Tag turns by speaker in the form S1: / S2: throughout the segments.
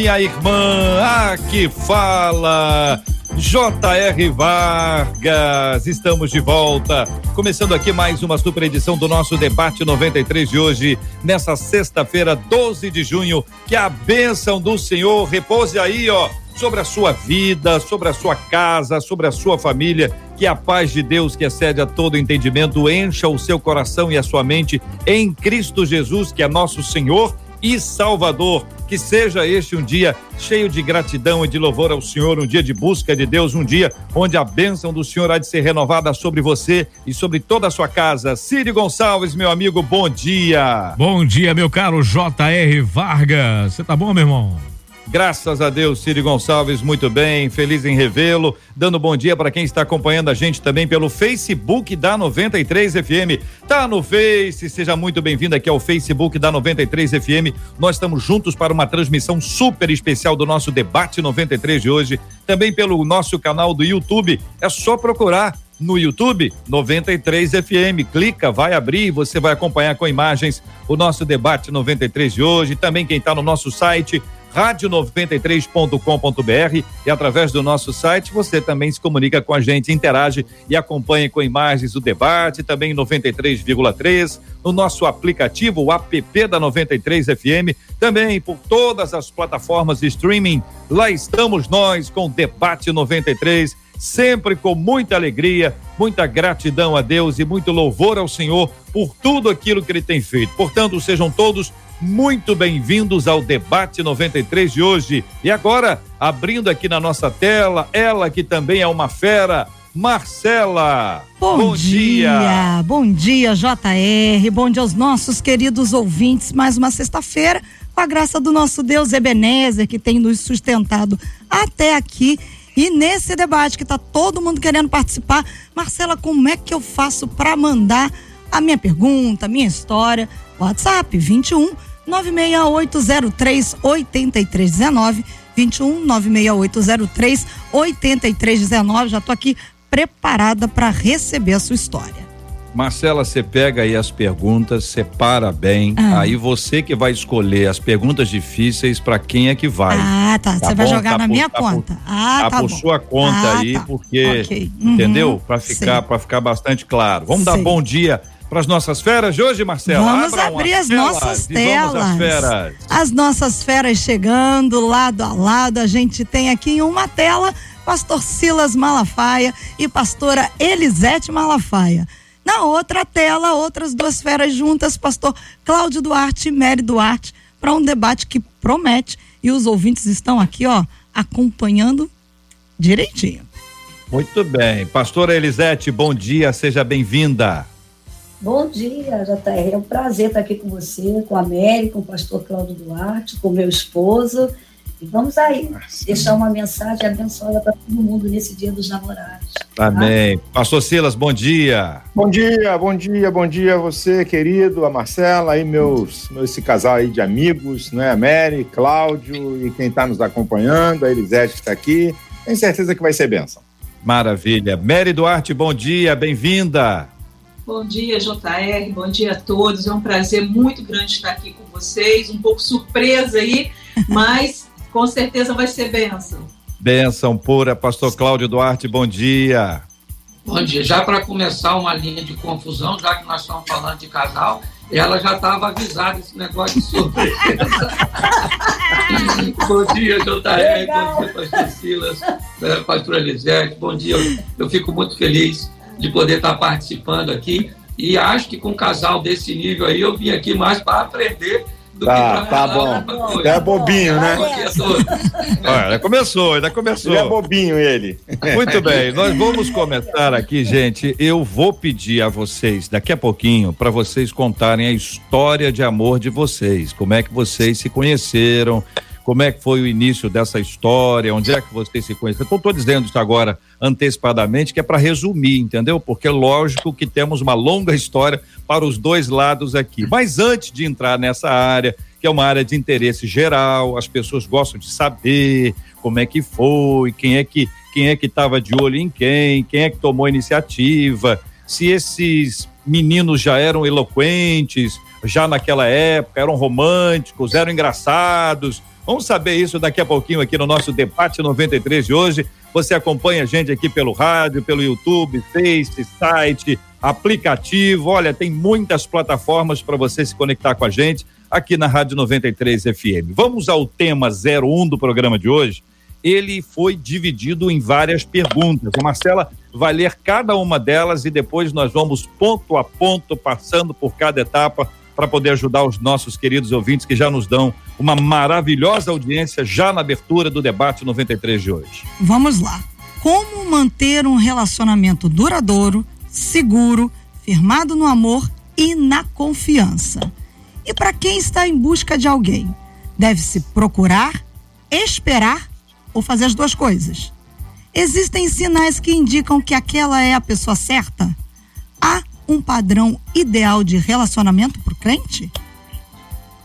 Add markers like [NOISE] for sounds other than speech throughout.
S1: minha irmã. Aqui fala J.R. Vargas, estamos de volta. Começando aqui mais uma super edição do nosso debate 93 de hoje, nessa sexta-feira, 12 de junho. Que a bênção do Senhor repouse aí, ó, sobre a sua vida, sobre a sua casa, sobre a sua família. Que a paz de Deus, que excede a todo entendimento, encha o seu coração e a sua mente em Cristo Jesus, que é nosso Senhor e Salvador. Que seja este um dia cheio de gratidão e de louvor ao Senhor, um dia de busca de Deus, um dia onde a bênção do Senhor há de ser renovada sobre você e sobre toda a sua casa. Círio Gonçalves, meu amigo, bom dia.
S2: Bom dia, meu caro J.R. Vargas. Você tá bom, meu irmão?
S1: Graças a Deus, Ciro Gonçalves, muito bem, feliz em revê-lo. Dando bom dia para quem está acompanhando a gente também pelo Facebook da 93 FM. Tá no Face, seja muito bem-vindo aqui ao Facebook da 93 FM. Nós estamos juntos para uma transmissão super especial do nosso debate 93 de hoje, também pelo nosso canal do YouTube. É só procurar no YouTube 93 FM. Clica, vai abrir você vai acompanhar com imagens o nosso debate 93 de hoje. Também quem está no nosso site rádio93.com.br e através do nosso site você também se comunica com a gente, interage e acompanha com imagens o debate, também 93,3, no nosso aplicativo, o app da 93 FM, também por todas as plataformas de streaming. Lá estamos nós com o Debate 93 sempre com muita alegria, muita gratidão a Deus e muito louvor ao Senhor por tudo aquilo que Ele tem feito. Portanto, sejam todos muito bem-vindos ao debate 93 de hoje. E agora, abrindo aqui na nossa tela, ela que também é uma fera, Marcela.
S3: Bom, bom dia. dia. Bom dia, JR. Bom dia aos nossos queridos ouvintes. Mais uma sexta-feira, com a graça do nosso Deus Ebenezer, que tem nos sustentado até aqui. E nesse debate que está todo mundo querendo participar, Marcela, como é que eu faço para mandar a minha pergunta, a minha história? WhatsApp 21 96803 8319 21 96803 8319. Já estou aqui preparada para receber a sua história.
S1: Marcela, você pega aí as perguntas, separa bem. Ah. Aí você que vai escolher as perguntas difíceis para quem é que vai.
S3: Ah, tá. Você tá vai jogar tá na por, minha tá conta. Por, ah,
S1: tá, tá por bom. sua conta ah, aí, tá. porque okay. uhum. entendeu? Para ficar para ficar bastante claro. Vamos Sei. dar bom dia para as nossas feras de hoje, Marcela?
S3: Vamos abrir as nossas telas. Feras. As nossas feras chegando lado a lado. A gente tem aqui em uma tela pastor Silas Malafaia e pastora Elisete Malafaia. Na outra tela, outras duas feras juntas, pastor Cláudio Duarte e Mary Duarte, para um debate que promete. E os ouvintes estão aqui, ó, acompanhando direitinho.
S1: Muito bem. Pastora Elisete, bom dia, seja bem-vinda.
S4: Bom dia, JR. É um prazer estar aqui com você, com a Mary, com o pastor Cláudio Duarte, com meu esposo. E vamos aí Nossa. deixar uma mensagem abençoada para todo mundo nesse dia dos namorados.
S1: Tá? Amém. Pastor Silas, bom dia.
S5: Bom dia, bom dia, bom dia a você, querido, a Marcela, aí meus, esse casal aí de amigos, né? A Mary, Cláudio e quem está nos acompanhando, a Elisete que está aqui. Tenho certeza que vai ser bênção.
S1: Maravilha. Mary Duarte, bom dia, bem-vinda.
S6: Bom dia, JR, bom dia a todos. É um prazer muito grande estar aqui com vocês. Um pouco surpresa aí, [LAUGHS] mas com certeza vai ser bênção.
S1: Bênção pura, Pastor Cláudio Duarte, bom dia.
S7: Bom dia. Já para começar uma linha de confusão, já que nós estamos falando de casal, ela já estava avisada esse negócio de surpresa. [LAUGHS] bom dia, JR, bom dia, Pastor Silas, Pastor Elisete, bom dia. Eu fico muito feliz de poder estar participando aqui. E acho que com um casal desse nível aí, eu vim aqui mais para aprender do
S5: tá, que Tá bom. É bobinho, né?
S1: Olha, ainda começou, ainda começou.
S5: Ele é bobinho, ele.
S1: Muito [LAUGHS] bem, nós vamos começar aqui, gente. Eu vou pedir a vocês, daqui a pouquinho, para vocês contarem a história de amor de vocês. Como é que vocês se conheceram, como é que foi o início dessa história, onde é que vocês se conheceram. Então, estou dizendo isso agora antecipadamente, que é para resumir, entendeu? Porque é lógico que temos uma longa história para os dois lados aqui. Mas antes de entrar nessa área, que é uma área de interesse geral, as pessoas gostam de saber como é que foi, quem é que quem é que estava de olho em quem, quem é que tomou iniciativa, se esses meninos já eram eloquentes, já naquela época, eram românticos, eram engraçados. Vamos saber isso daqui a pouquinho aqui no nosso debate 93 de hoje. Você acompanha a gente aqui pelo rádio, pelo YouTube, Face, site, aplicativo. Olha, tem muitas plataformas para você se conectar com a gente aqui na Rádio 93 FM. Vamos ao tema 01 do programa de hoje. Ele foi dividido em várias perguntas. A Marcela vai ler cada uma delas e depois nós vamos ponto a ponto, passando por cada etapa, para poder ajudar os nossos queridos ouvintes que já nos dão uma maravilhosa audiência já na abertura do debate 93 de hoje.
S3: Vamos lá. Como manter um relacionamento duradouro, seguro, firmado no amor e na confiança? E para quem está em busca de alguém, deve-se procurar, esperar ou fazer as duas coisas? Existem sinais que indicam que aquela é a pessoa certa? Há um padrão ideal de relacionamento para o crente?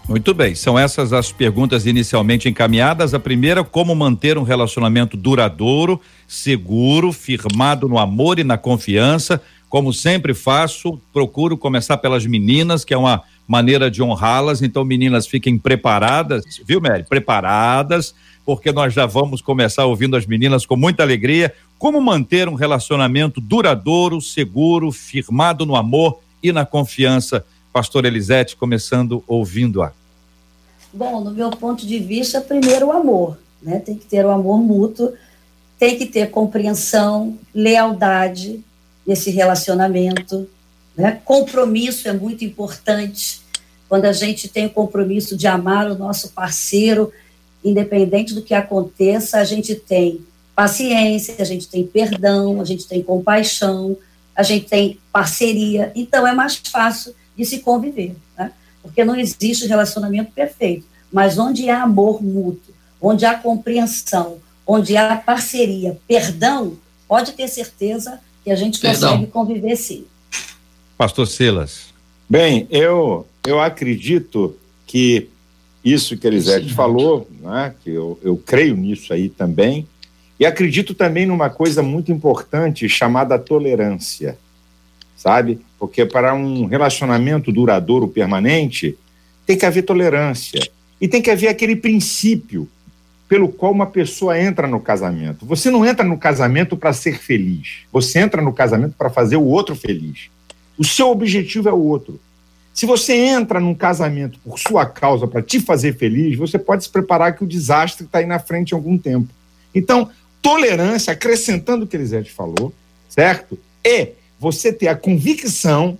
S1: Muito bem, são essas as perguntas inicialmente encaminhadas. A primeira, como manter um relacionamento duradouro, seguro, firmado no amor e na confiança. Como sempre faço, procuro começar pelas meninas, que é uma maneira de honrá-las. Então, meninas, fiquem preparadas, viu, Mary? Preparadas, porque nós já vamos começar ouvindo as meninas com muita alegria. Como manter um relacionamento duradouro, seguro, firmado no amor e na confiança? Pastor Elisete, começando ouvindo-a.
S4: Bom, no meu ponto de vista, primeiro o amor, né? Tem que ter o amor mútuo, tem que ter compreensão, lealdade nesse relacionamento, né? Compromisso é muito importante. Quando a gente tem o compromisso de amar o nosso parceiro, independente do que aconteça, a gente tem paciência, a gente tem perdão, a gente tem compaixão, a gente tem parceria. Então é mais fácil de se conviver, né? porque não existe relacionamento perfeito. Mas onde há amor mútuo, onde há compreensão, onde há parceria, perdão, pode ter certeza que a gente perdão. consegue conviver sim.
S1: Pastor Silas.
S5: Bem, eu, eu acredito que isso que Elisete falou, né, que eu, eu creio nisso aí também, e acredito também numa coisa muito importante chamada tolerância, sabe? Porque para um relacionamento duradouro, permanente, tem que haver tolerância. E tem que haver aquele princípio pelo qual uma pessoa entra no casamento. Você não entra no casamento para ser feliz, você entra no casamento para fazer o outro feliz. O seu objetivo é o outro. Se você entra num casamento por sua causa para te fazer feliz, você pode se preparar que o desastre está aí na frente em algum tempo. Então, tolerância, acrescentando o que Elisete falou, certo? É você ter a convicção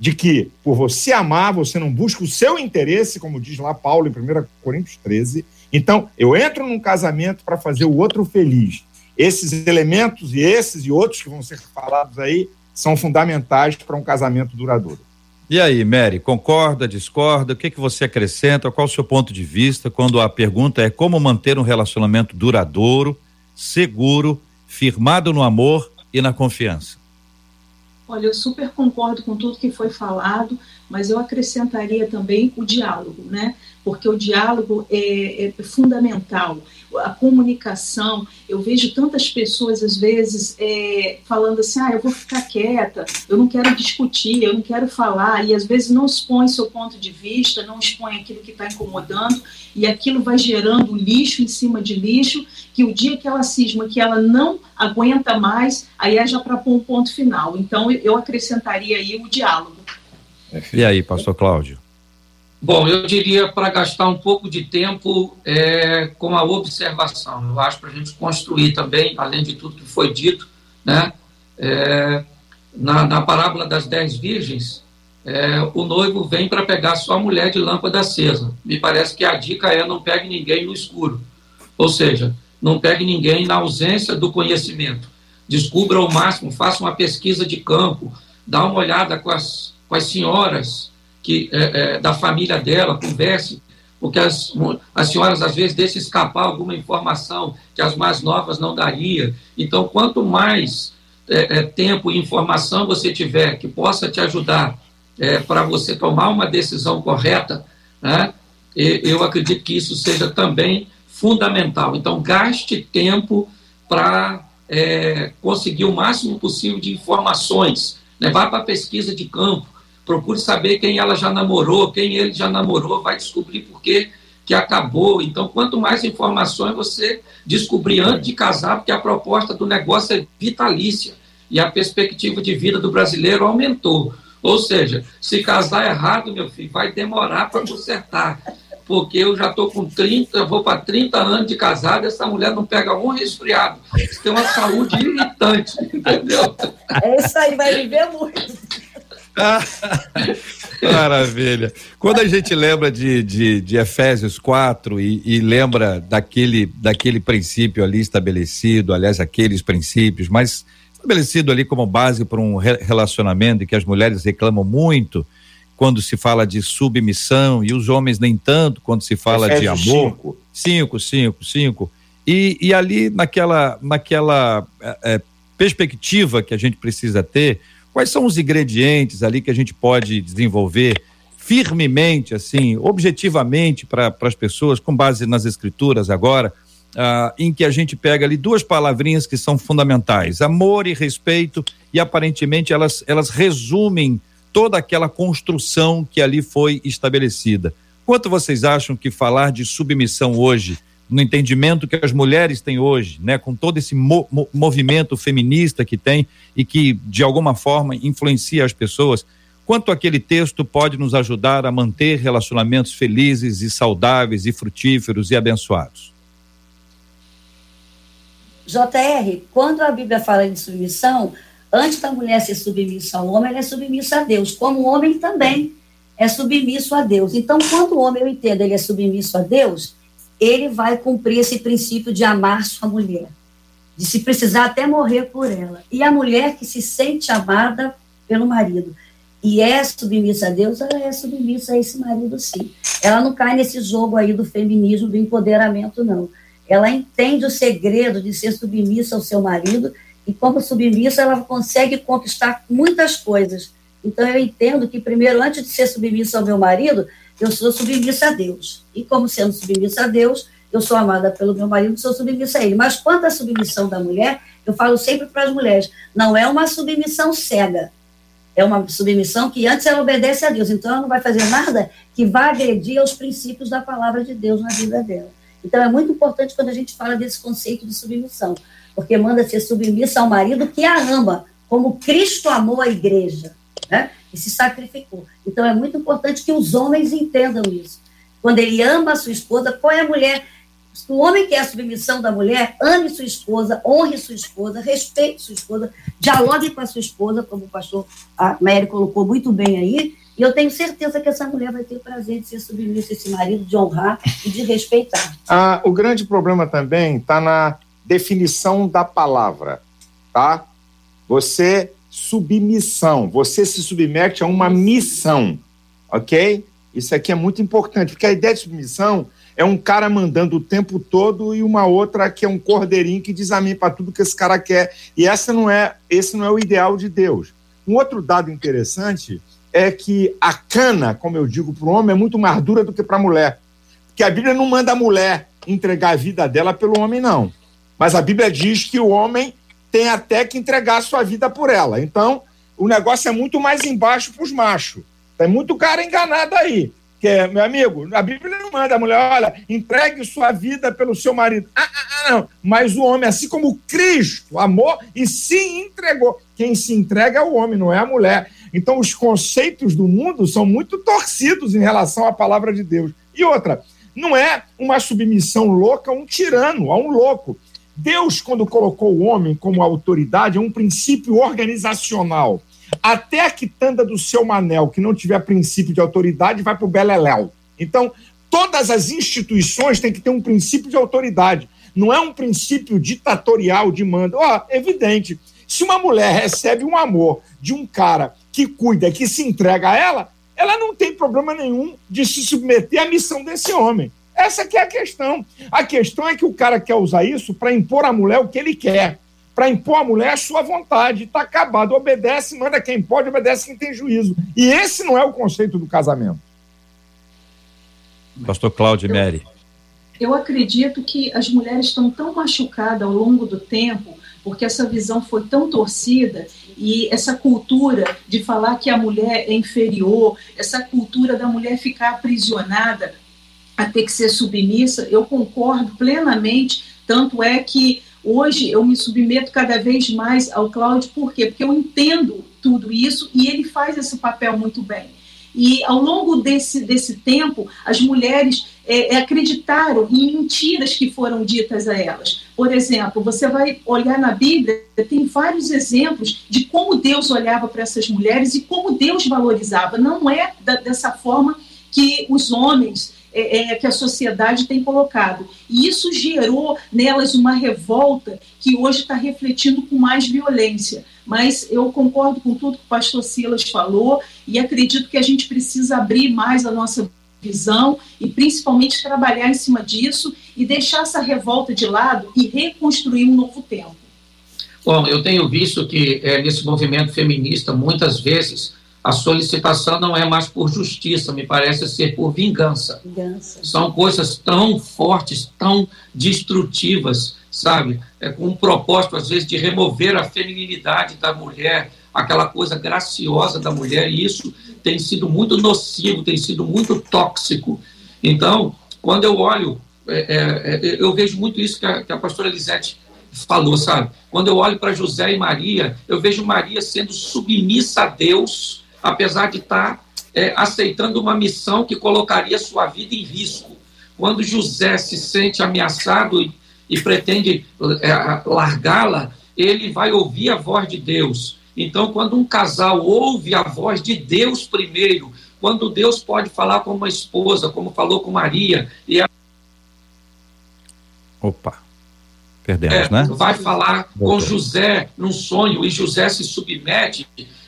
S5: de que, por você amar, você não busca o seu interesse, como diz lá Paulo em 1 Coríntios 13. Então, eu entro num casamento para fazer o outro feliz. Esses elementos e esses e outros que vão ser falados aí são fundamentais para um casamento duradouro.
S1: E aí, Mary, concorda, discorda? O que, que você acrescenta? Qual o seu ponto de vista quando a pergunta é como manter um relacionamento duradouro, seguro, firmado no amor e na confiança?
S6: Olha, eu super concordo com tudo que foi falado, mas eu acrescentaria também o diálogo, né? Porque o diálogo é, é fundamental a comunicação. Eu vejo tantas pessoas, às vezes, é, falando assim: ah, eu vou ficar quieta, eu não quero discutir, eu não quero falar, e às vezes não expõe seu ponto de vista, não expõe aquilo que está incomodando, e aquilo vai gerando lixo em cima de lixo, que o dia que ela cisma que ela não aguenta mais, aí é já para pôr um ponto final. Então, eu acrescentaria aí o diálogo.
S1: E aí, pastor Cláudio?
S7: Bom, eu diria para gastar um pouco de tempo é, com a observação. Eu acho para a gente construir também, além de tudo que foi dito, né? É, na, na parábola das dez virgens, é, o noivo vem para pegar sua mulher de lâmpada acesa. Me parece que a dica é não pegue ninguém no escuro. Ou seja, não pegue ninguém na ausência do conhecimento. Descubra ao máximo, faça uma pesquisa de campo, dá uma olhada com as, com as senhoras que é, é, da família dela, converse, porque as, as senhoras às vezes deixam escapar alguma informação que as mais novas não daria. Então, quanto mais é, é, tempo e informação você tiver que possa te ajudar é, para você tomar uma decisão correta, né, eu acredito que isso seja também fundamental. Então, gaste tempo para é, conseguir o máximo possível de informações. Né? Vá para a pesquisa de campo, procure saber quem ela já namorou, quem ele já namorou, vai descobrir por que, acabou. Então, quanto mais informações você descobrir antes de casar, porque a proposta do negócio é vitalícia e a perspectiva de vida do brasileiro aumentou. Ou seja, se casar errado, meu filho, vai demorar para consertar porque eu já estou com 30, vou para 30 anos de casado, essa mulher não pega um resfriado. Tem uma saúde irritante, [LAUGHS] entendeu?
S4: É isso aí, vai viver muito. [LAUGHS]
S1: Maravilha. Quando a gente lembra de, de, de Efésios 4 e, e, lembra daquele, daquele princípio ali estabelecido, aliás, aqueles princípios, mas estabelecido ali como base para um relacionamento e que as mulheres reclamam muito, quando se fala de submissão e os homens nem tanto quando se fala de amor. Cinco. cinco, cinco, cinco. E, e ali naquela, naquela é, perspectiva que a gente precisa ter, quais são os ingredientes ali que a gente pode desenvolver firmemente, assim, objetivamente para as pessoas, com base nas escrituras agora, ah, em que a gente pega ali duas palavrinhas que são fundamentais, amor e respeito, e aparentemente elas, elas resumem toda aquela construção que ali foi estabelecida. Quanto vocês acham que falar de submissão hoje, no entendimento que as mulheres têm hoje, né, com todo esse mo movimento feminista que tem e que de alguma forma influencia as pessoas, quanto aquele texto pode nos ajudar a manter relacionamentos felizes e saudáveis e frutíferos e abençoados?
S4: JR, quando a Bíblia fala de submissão, Antes da mulher ser submissa ao homem, ela é submissa a Deus, como o homem também é submisso a Deus. Então, quando o homem, eu entendo, ele é submisso a Deus, ele vai cumprir esse princípio de amar sua mulher, de se precisar até morrer por ela. E a mulher que se sente amada pelo marido e é submissa a Deus, ela é submissa a esse marido, sim. Ela não cai nesse jogo aí do feminismo, do empoderamento, não. Ela entende o segredo de ser submissa ao seu marido e como submissa, ela consegue conquistar muitas coisas. Então, eu entendo que, primeiro, antes de ser submissa ao meu marido, eu sou submissa a Deus. E, como sendo submissa a Deus, eu sou amada pelo meu marido, sou submissa a ele. Mas, quanto à submissão da mulher, eu falo sempre para as mulheres: não é uma submissão cega. É uma submissão que antes ela obedece a Deus. Então, ela não vai fazer nada que vá agredir aos princípios da palavra de Deus na vida dela. Então, é muito importante quando a gente fala desse conceito de submissão porque manda ser submissa ao marido que a ama, como Cristo amou a igreja, né? E se sacrificou. Então é muito importante que os homens entendam isso. Quando ele ama a sua esposa, qual é a mulher? O homem quer a submissão da mulher, ame sua esposa, honre sua esposa, respeite sua esposa, dialogue com a sua esposa, como o pastor Mary colocou muito bem aí, e eu tenho certeza que essa mulher vai ter o prazer de ser submissa a esse marido, de honrar e de respeitar.
S5: Ah, o grande problema também está na definição da palavra, tá? Você submissão, você se submete a uma missão, ok? Isso aqui é muito importante, porque a ideia de submissão é um cara mandando o tempo todo e uma outra que é um cordeirinho que diz amém para tudo que esse cara quer. E essa não é, esse não é o ideal de Deus. Um outro dado interessante é que a cana, como eu digo para o homem, é muito mais dura do que para a mulher. Porque a Bíblia não manda a mulher entregar a vida dela pelo homem, não. Mas a Bíblia diz que o homem tem até que entregar a sua vida por ela. Então, o negócio é muito mais embaixo para os machos. Tem muito cara enganado aí. Que é, meu amigo, a Bíblia não manda a mulher, olha, entregue sua vida pelo seu marido. Ah, ah, ah, não. Mas o homem, assim como Cristo amou e se entregou. Quem se entrega é o homem, não é a mulher. Então, os conceitos do mundo são muito torcidos em relação à palavra de Deus. E outra, não é uma submissão louca a um tirano, a um louco. Deus, quando colocou o homem como autoridade, é um princípio organizacional. Até a quitanda do seu manel, que não tiver princípio de autoridade, vai para o Beleléu. Então, todas as instituições têm que ter um princípio de autoridade. Não é um princípio ditatorial de mando. Ó, oh, evidente. Se uma mulher recebe um amor de um cara que cuida, que se entrega a ela, ela não tem problema nenhum de se submeter à missão desse homem. Essa que é a questão. A questão é que o cara quer usar isso para impor à mulher o que ele quer. Para impor à mulher a sua vontade. Está acabado. Obedece, manda quem pode, obedece quem tem juízo. E esse não é o conceito do casamento.
S1: Pastor Cláudio Mary.
S6: Eu acredito que as mulheres estão tão machucadas ao longo do tempo, porque essa visão foi tão torcida e essa cultura de falar que a mulher é inferior, essa cultura da mulher ficar aprisionada a ter que ser submissa, eu concordo plenamente. Tanto é que hoje eu me submeto cada vez mais ao Cláudio, por quê? Porque eu entendo tudo isso e ele faz esse papel muito bem. E ao longo desse, desse tempo, as mulheres é, é, acreditaram em mentiras que foram ditas a elas. Por exemplo, você vai olhar na Bíblia, tem vários exemplos de como Deus olhava para essas mulheres e como Deus valorizava. Não é da, dessa forma que os homens é, é, que a sociedade tem colocado. E isso gerou nelas uma revolta que hoje está refletindo com mais violência. Mas eu concordo com tudo que o pastor Silas falou e acredito que a gente precisa abrir mais a nossa visão e principalmente trabalhar em cima disso e deixar essa revolta de lado e reconstruir um novo tempo.
S7: Bom, eu tenho visto que é, nesse movimento feminista, muitas vezes, a solicitação não é mais por justiça, me parece ser por vingança. vingança. São coisas tão fortes, tão destrutivas, sabe? É com um propósito, às vezes, de remover a feminilidade da mulher, aquela coisa graciosa da mulher, e isso tem sido muito nocivo, tem sido muito tóxico. Então, quando eu olho, é, é, é eu vejo muito isso que a, que a pastora Elisete falou, sabe? Quando eu olho para José e Maria, eu vejo Maria sendo submissa a Deus, apesar de estar tá, é, aceitando uma missão que colocaria sua vida em risco. Quando José se sente ameaçado e, e pretende é, largá-la, ele vai ouvir a voz de Deus. Então, quando um casal ouve a voz de Deus primeiro, quando Deus pode falar com uma esposa, como falou com Maria, e a...
S1: Opa, perdemos,
S7: é,
S1: né?
S7: Vai falar com José num sonho e José se submete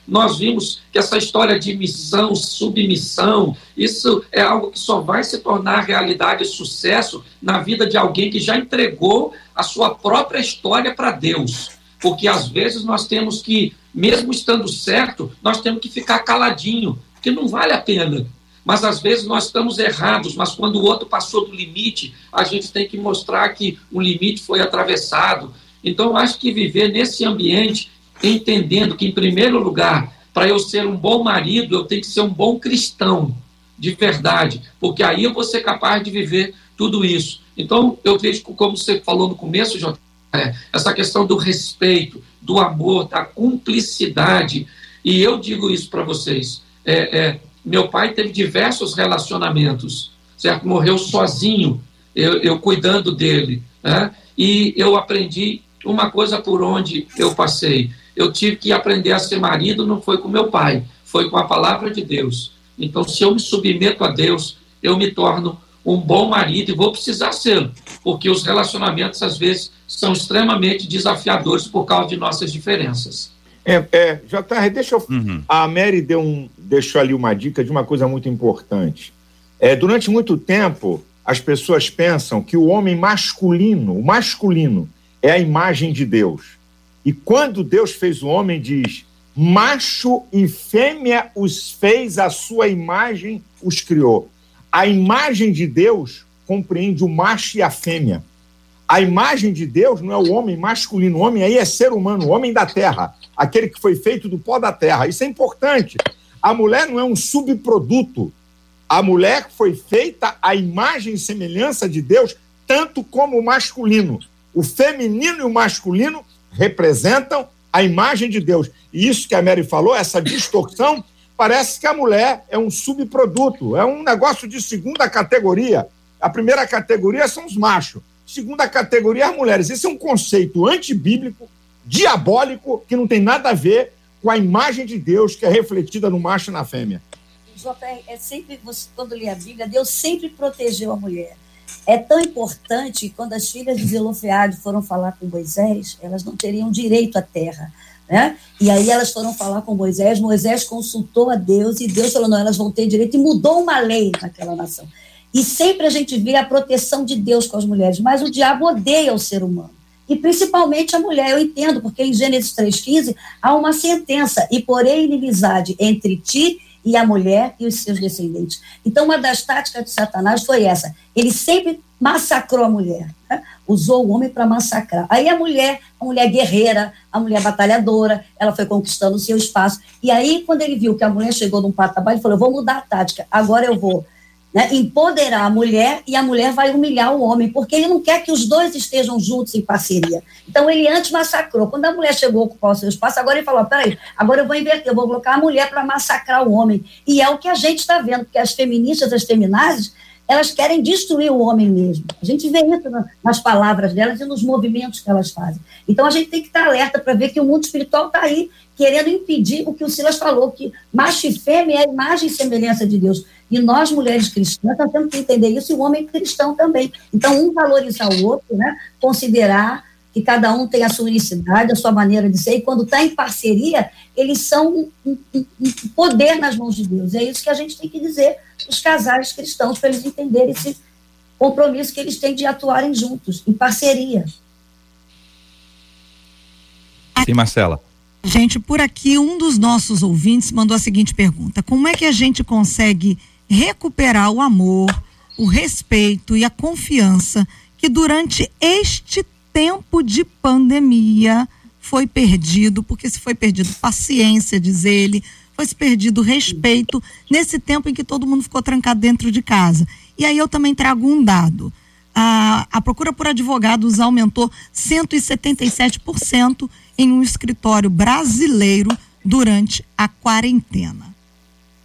S7: nós vimos que essa história de missão, submissão, isso é algo que só vai se tornar realidade e sucesso na vida de alguém que já entregou a sua própria história para Deus. Porque às vezes nós temos que, mesmo estando certo, nós temos que ficar caladinho, porque não vale a pena. Mas às vezes nós estamos errados, mas quando o outro passou do limite, a gente tem que mostrar que o limite foi atravessado. Então, acho que viver nesse ambiente entendendo que, em primeiro lugar, para eu ser um bom marido, eu tenho que ser um bom cristão, de verdade, porque aí eu vou ser capaz de viver tudo isso. Então, eu vejo, como você falou no começo, Jota, é, essa questão do respeito, do amor, da cumplicidade. E eu digo isso para vocês. É, é, meu pai teve diversos relacionamentos, certo? Morreu sozinho, eu, eu cuidando dele. Né? E eu aprendi uma coisa por onde eu passei eu tive que aprender a ser marido, não foi com meu pai, foi com a palavra de Deus. Então, se eu me submeto a Deus, eu me torno um bom marido e vou precisar ser, porque os relacionamentos às vezes são extremamente desafiadores por causa de nossas diferenças.
S5: É, é JR, deixa eu. Uhum. A Mary deu um, deixou ali uma dica de uma coisa muito importante. É, durante muito tempo, as pessoas pensam que o homem masculino, o masculino, é a imagem de Deus. E quando Deus fez o homem, diz: macho e fêmea os fez, a sua imagem os criou. A imagem de Deus compreende o macho e a fêmea. A imagem de Deus não é o homem masculino, o homem aí é ser humano, o homem da terra, aquele que foi feito do pó da terra. Isso é importante. A mulher não é um subproduto. A mulher foi feita à imagem e semelhança de Deus, tanto como o masculino. O feminino e o masculino representam a imagem de Deus. E isso que a Mary falou, essa distorção, parece que a mulher é um subproduto, é um negócio de segunda categoria. A primeira categoria são os machos, segunda categoria as mulheres. Esse é um conceito antibíblico, diabólico, que não tem nada a ver com a imagem de Deus que é refletida no macho e na fêmea.
S4: JR, é sempre, você, quando lê a Bíblia, Deus sempre protegeu a mulher. É tão importante que quando as filhas de Zelofeade foram falar com Moisés, elas não teriam direito à terra, né? E aí elas foram falar com Moisés, Moisés consultou a Deus e Deus falou, não, elas vão ter direito e mudou uma lei naquela nação. E sempre a gente vê a proteção de Deus com as mulheres, mas o diabo odeia o ser humano. E principalmente a mulher, eu entendo, porque em Gênesis 3,15 há uma sentença, e porém inimizade entre ti e a mulher e os seus descendentes. Então, uma das táticas de Satanás foi essa. Ele sempre massacrou a mulher, né? usou o homem para massacrar. Aí a mulher, a mulher guerreira, a mulher batalhadora, ela foi conquistando o seu espaço. E aí, quando ele viu que a mulher chegou num patamar, ele falou: vou mudar a tática, agora eu vou né, empoderar a mulher e a mulher vai humilhar o homem, porque ele não quer que os dois estejam juntos em parceria. Então ele antes massacrou. Quando a mulher chegou a ocupar o seu espaço, agora ele falou: peraí, agora eu vou inverter, eu vou colocar a mulher para massacrar o homem. E é o que a gente está vendo, porque as feministas, as feminazes, elas querem destruir o homem mesmo. A gente vê isso nas palavras delas e nos movimentos que elas fazem. Então a gente tem que estar alerta para ver que o mundo espiritual está aí querendo impedir o que o Silas falou, que macho e fêmea é a imagem e semelhança de Deus. E nós, mulheres cristãs, nós temos que entender isso, e o homem cristão também. Então, um valorizar o outro, né? considerar que cada um tem a sua unicidade, a sua maneira de ser, e quando está em parceria, eles são um, um, um, poder nas mãos de Deus. É isso que a gente tem que dizer os casais cristãos, para eles entenderem esse compromisso que eles têm de atuarem juntos, em parceria.
S1: Sim, Marcela.
S3: Gente, por aqui, um dos nossos ouvintes mandou a seguinte pergunta: Como é que a gente consegue recuperar o amor, o respeito e a confiança que durante este tempo de pandemia foi perdido? Porque se foi perdido paciência, diz ele, foi se perdido respeito nesse tempo em que todo mundo ficou trancado dentro de casa. E aí eu também trago um dado. A, a procura por advogados aumentou 177% em um escritório brasileiro durante a quarentena.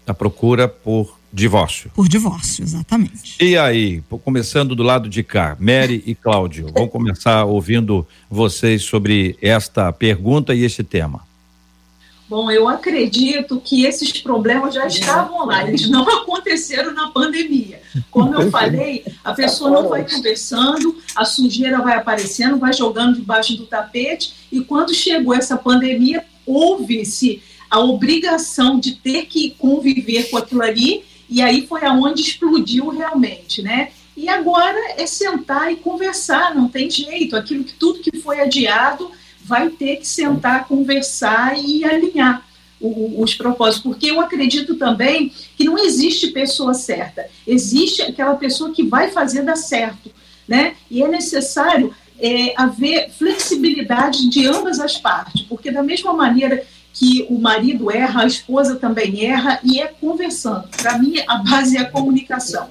S1: A procura por divórcio.
S3: Por divórcio, exatamente.
S1: E aí, começando do lado de cá, Mary e Cláudio, vamos começar ouvindo vocês sobre esta pergunta e este tema.
S6: Bom, eu acredito que esses problemas já estavam lá, eles não [LAUGHS] aconteceram na pandemia. Como eu falei, a pessoa não vai conversando, a sujeira vai aparecendo, vai jogando debaixo do tapete, e quando chegou essa pandemia, houve-se a obrigação de ter que conviver com aquilo ali, e aí foi aonde explodiu realmente, né? E agora é sentar e conversar, não tem jeito, aquilo que tudo que foi adiado vai ter que sentar, conversar e alinhar os propósitos, porque eu acredito também que não existe pessoa certa, existe aquela pessoa que vai fazer dar certo, né? E é necessário é, haver flexibilidade de ambas as partes, porque da mesma maneira que o marido erra, a esposa também erra, e é conversando. Para mim, a base é a comunicação.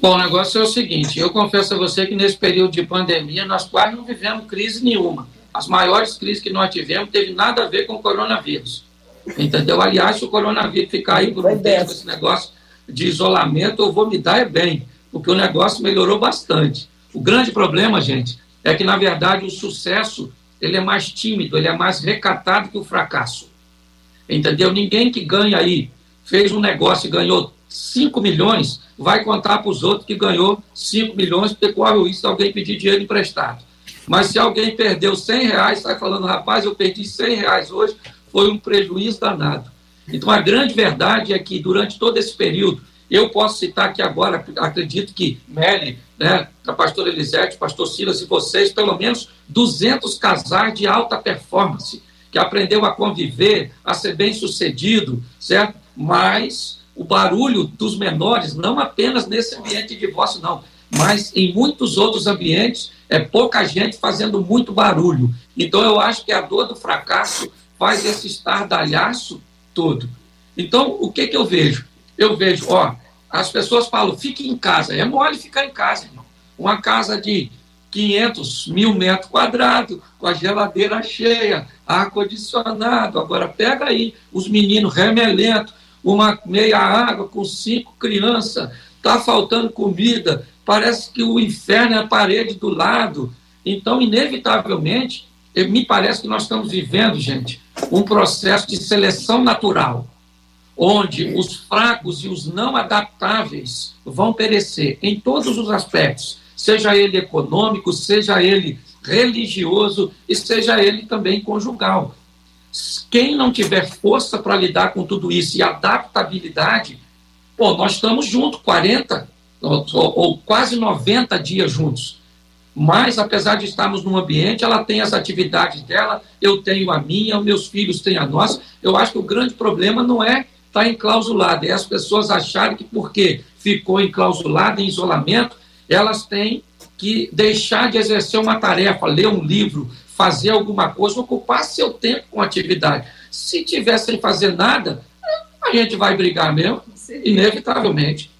S7: Bom, o negócio é o seguinte: eu confesso a você que nesse período de pandemia nós quase não vivemos crise nenhuma as maiores crises que nós tivemos teve nada a ver com o coronavírus. Entendeu? Aliás, se o coronavírus ficar aí por um tempo, esse negócio de isolamento, eu vou me dar é bem, porque o negócio melhorou bastante. O grande problema, gente, é que, na verdade, o sucesso ele é mais tímido, ele é mais recatado que o fracasso. Entendeu? Ninguém que ganha aí, fez um negócio e ganhou 5 milhões, vai contar para os outros que ganhou 5 milhões, porque corre o risco de alguém pedir dinheiro emprestado. Mas se alguém perdeu 100 reais, sai falando, rapaz, eu perdi 100 reais hoje, foi um prejuízo danado. Então, a grande verdade é que durante todo esse período, eu posso citar aqui agora, acredito que Meli, né, a pastora Elisete, pastor Silas e vocês, pelo menos 200 casais de alta performance, que aprendeu a conviver, a ser bem sucedido, certo? Mas o barulho dos menores, não apenas nesse ambiente de divórcio, não, mas em muitos outros ambientes é pouca gente fazendo muito barulho. Então eu acho que a dor do fracasso faz esse estardalhaço todo. Então, o que, que eu vejo? Eu vejo, ó, as pessoas falam, fique em casa. É mole ficar em casa. Uma casa de 500 mil metros quadrados, com a geladeira cheia, ar-condicionado. Agora, pega aí os meninos remelento, uma meia água com cinco crianças, tá faltando comida, parece que o inferno é a parede do lado. Então, inevitavelmente, me parece que nós estamos vivendo, gente, um processo de seleção natural, onde os fracos e os não adaptáveis vão perecer em todos os aspectos, seja ele econômico, seja ele religioso e seja ele também conjugal. Quem não tiver força para lidar com tudo isso e adaptabilidade, pô, nós estamos juntos, 40 ou, ou quase 90 dias juntos. Mas, apesar de estarmos num ambiente, ela tem as atividades dela, eu tenho a minha, meus filhos têm a nossa. Eu acho que o grande problema não é estar tá enclausulado, é as pessoas acharem que porque ficou enclausulada em isolamento, elas têm que deixar de exercer uma tarefa, ler um livro, fazer alguma coisa, ocupar seu tempo com atividade. Se tiver sem fazer nada, a gente vai brigar mesmo, inevitavelmente.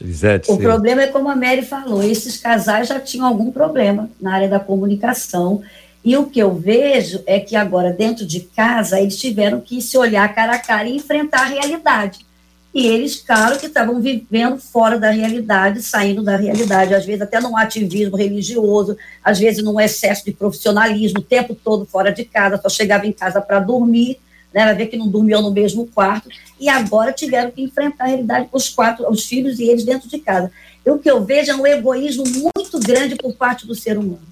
S4: Elisete, o sim. problema é como a Mary falou, esses casais já tinham algum problema na área da comunicação. E o que eu vejo é que agora, dentro de casa, eles tiveram que se olhar cara a cara e enfrentar a realidade. E eles, claro, que estavam vivendo fora da realidade, saindo da realidade, às vezes até num ativismo religioso, às vezes num excesso de profissionalismo, o tempo todo fora de casa, só chegava em casa para dormir né, vai ver que não dormiam no mesmo quarto, e agora tiveram que enfrentar a realidade com os quatro, os filhos e eles dentro de casa. E o que eu vejo é um egoísmo muito grande por parte do ser humano.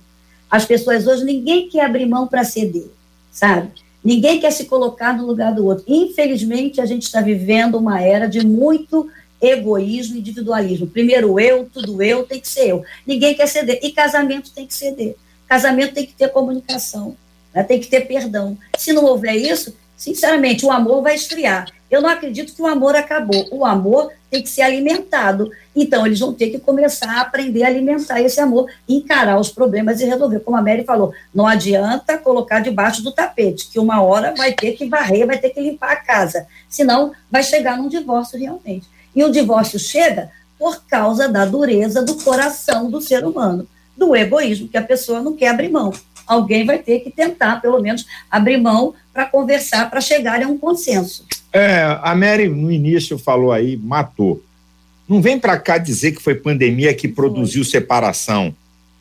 S4: As pessoas hoje, ninguém quer abrir mão para ceder, sabe? Ninguém quer se colocar no lugar do outro. Infelizmente, a gente está vivendo uma era de muito egoísmo e individualismo. Primeiro eu, tudo eu, tem que ser eu. Ninguém quer ceder. E casamento tem que ceder. Casamento tem que ter comunicação, né? tem que ter perdão. Se não houver isso, Sinceramente, o amor vai esfriar. Eu não acredito que o amor acabou. O amor tem que ser alimentado. Então, eles vão ter que começar a aprender a alimentar esse amor, encarar os problemas e resolver. Como a Mary falou, não adianta colocar debaixo do tapete, que uma hora vai ter que varrer, vai ter que limpar a casa. Senão, vai chegar num divórcio realmente. E o divórcio chega por causa da dureza do coração do ser humano, do egoísmo, que a pessoa não quer abrir mão alguém vai ter que tentar, pelo menos, abrir mão para conversar, para chegar a um consenso.
S5: É, a Mary, no início, falou aí, matou. Não vem para cá dizer que foi pandemia que produziu separação.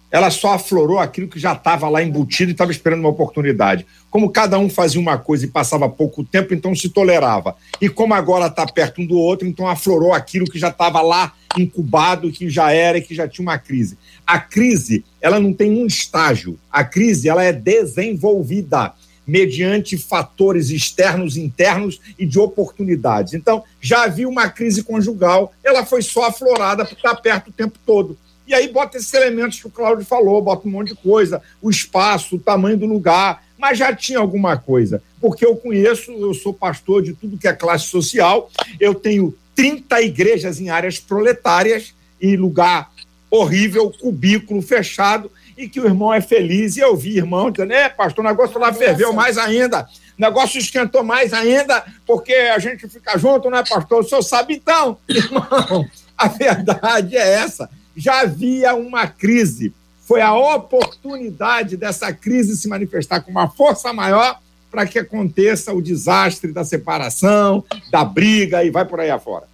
S5: Ela só aflorou aquilo que já estava lá embutido e estava esperando uma oportunidade. Como cada um fazia uma coisa e passava pouco tempo, então se tolerava. E como agora está perto um do outro, então aflorou aquilo que já estava lá incubado, que já era e que já tinha uma crise. A crise, ela não tem um estágio. A crise, ela é desenvolvida mediante fatores externos, internos e de oportunidades. Então, já havia uma crise conjugal, ela foi só aflorada por estar perto o tempo todo. E aí bota esses elementos que o Cláudio falou, bota um monte de coisa, o espaço, o tamanho do lugar, mas já tinha alguma coisa. Porque eu conheço, eu sou pastor de tudo que é classe social, eu tenho 30 igrejas em áreas proletárias e lugar horrível, cubículo fechado, e que o irmão é feliz. E eu vi irmão dizendo: é, pastor, o negócio lá ferveu mais ainda. O negócio esquentou mais ainda, porque a gente fica junto, né, pastor? O senhor sabe então, [LAUGHS] irmão, a verdade é essa. Já havia uma crise. Foi a oportunidade dessa crise se manifestar com uma força maior para que aconteça o desastre da separação, da briga e vai por aí afora.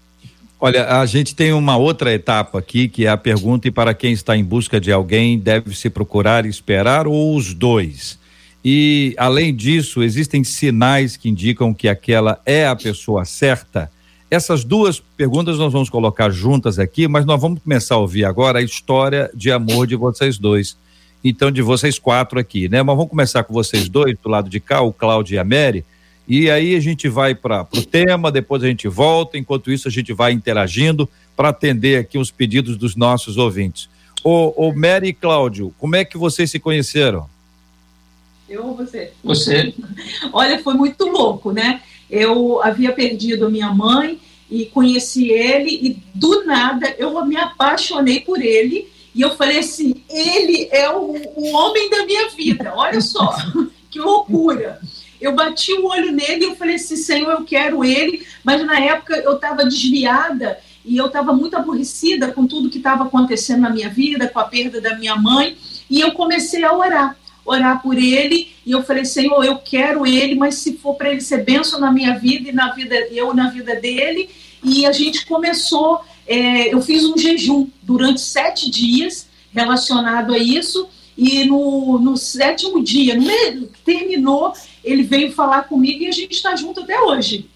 S1: Olha, a gente tem uma outra etapa aqui, que é a pergunta: e para quem está em busca de alguém, deve se procurar esperar ou os dois? E, além disso, existem sinais que indicam que aquela é a pessoa certa? Essas duas perguntas nós vamos colocar juntas aqui, mas nós vamos começar a ouvir agora a história de amor de vocês dois. Então, de vocês quatro aqui, né? Mas vamos começar com vocês dois, do lado de cá, o Cláudio e a Mary. E aí a gente vai para o tema, depois a gente volta. Enquanto isso, a gente vai interagindo para atender aqui os pedidos dos nossos ouvintes. Ô, ô Mary e Cláudio, como é que vocês se conheceram?
S6: Eu ou você?
S7: Você. [LAUGHS]
S6: Olha, foi muito louco, né? Eu havia perdido minha mãe e conheci ele e do nada eu me apaixonei por ele e eu falei assim, ele é o, o homem da minha vida. Olha só, [LAUGHS] que loucura eu bati o olho nele e eu falei assim, Senhor, eu quero ele, mas na época eu estava desviada e eu estava muito aborrecida com tudo que estava acontecendo na minha vida, com a perda da minha mãe, e eu comecei a orar, orar por ele, e eu falei, Senhor, eu quero ele, mas se for para ele ser benção na minha vida e na vida eu na vida dele, e a gente começou, é, eu fiz um jejum durante sete dias relacionado a isso, e no, no sétimo dia, no, terminou, ele veio falar comigo e a gente está junto até hoje.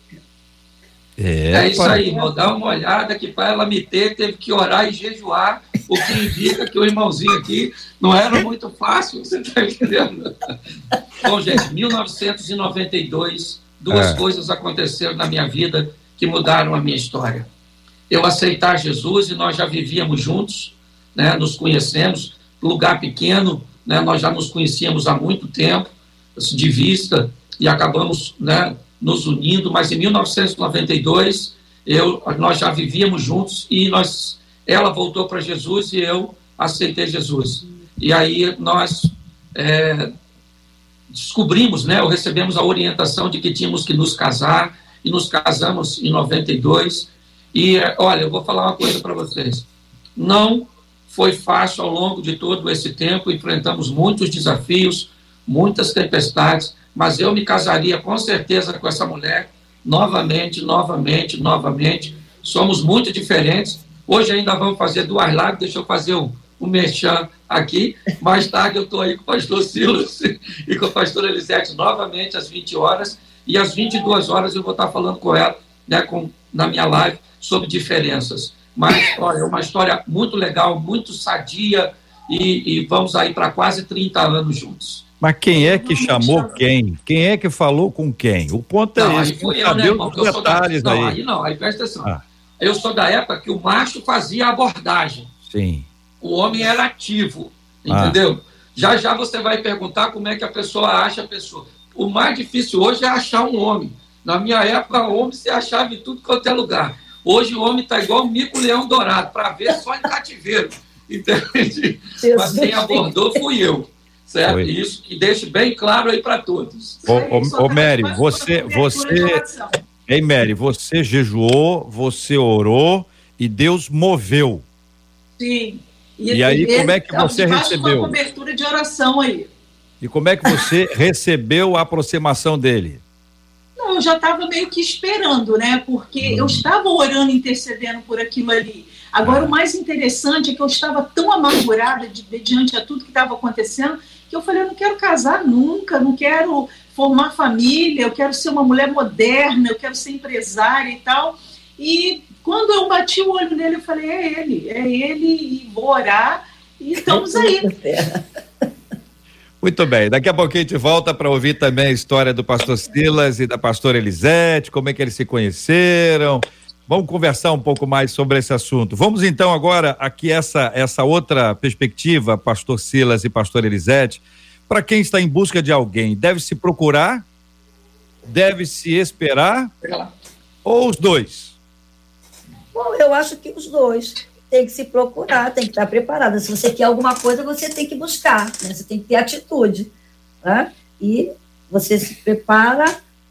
S7: É, é isso aí, irmão. Dá uma olhada que para ela me ter, teve que orar e jejuar, o que indica que o irmãozinho aqui não era muito fácil, você está entendendo? Bom, gente, 1992, duas é. coisas aconteceram na minha vida que mudaram a minha história. Eu aceitar Jesus e nós já vivíamos juntos, né, nos conhecemos, lugar pequeno, né, nós já nos conhecíamos há muito tempo, de vista, e acabamos né, nos unindo, mas em 1992 eu, nós já vivíamos juntos e nós, ela voltou para Jesus e eu aceitei Jesus. E aí nós é, descobrimos, né, ou recebemos a orientação de que tínhamos que nos casar, e nos casamos em 92. E olha, eu vou falar uma coisa para vocês. Não foi fácil ao longo de todo esse tempo, enfrentamos muitos desafios, muitas tempestades, mas eu me casaria com certeza com essa mulher novamente, novamente, novamente. Somos muito diferentes. Hoje ainda vamos fazer duas lives, deixa eu fazer um, um aqui. Mais tarde eu estou aí com o pastor Silas [LAUGHS] e com a pastora Elisete novamente às 20 horas. E às 22 horas eu vou estar falando com ela, né, com, na minha live, sobre diferenças. Mas, olha, é uma história muito legal, muito sadia, e, e vamos aí para quase 30 anos juntos.
S1: Mas quem é que chamou quem? Quem é que falou com quem? O ponto é não, esse.
S7: Aí foi eu, né, irmão? Eu detalhes da... Não, aí. aí não, aí presta atenção. Ah. Eu sou da época que o macho fazia abordagem.
S1: Sim.
S7: O homem era ativo, ah. entendeu? Ah. Já já você vai perguntar como é que a pessoa acha a pessoa. O mais difícil hoje é achar um homem. Na minha época, o homem se achava em tudo quanto é lugar. Hoje o homem está igual o mico-leão dourado, para ver só em cativeiro. [LAUGHS] Entende? Mas quem abordou fui eu. Certo? Foi. Isso que deixe bem claro aí para todos.
S1: Ô, ô, ô Mary, você, você, Ei, Mary, você jejuou, você orou e Deus moveu.
S6: Sim.
S1: E, e aí, como é que você recebeu?
S6: Uma cobertura de oração aí.
S1: E como é que você [LAUGHS] recebeu a aproximação dele?
S6: Não, eu já estava meio que esperando, né? Porque hum. eu estava orando, intercedendo por aquilo ali. Agora, o mais interessante é que eu estava tão amargurada de, de, diante a tudo que estava acontecendo que eu falei, eu não quero casar nunca, não quero formar família, eu quero ser uma mulher moderna, eu quero ser empresária e tal. E quando eu bati o olho nele, eu falei, é ele, é ele, e vou orar, e estamos aí. [LAUGHS]
S1: Muito bem, daqui a pouquinho a gente volta para ouvir também a história do pastor Silas e da pastora Elisete, como é que eles se conheceram. Vamos conversar um pouco mais sobre esse assunto. Vamos então agora aqui essa essa outra perspectiva, pastor Silas e pastor Elisete, para quem está em busca de alguém, deve se procurar, deve se esperar ou os dois?
S4: Bom, eu acho que os dois tem que se procurar, tem que estar preparada. Se você quer alguma coisa, você tem que buscar, né? você tem que ter atitude. Tá? E você se prepara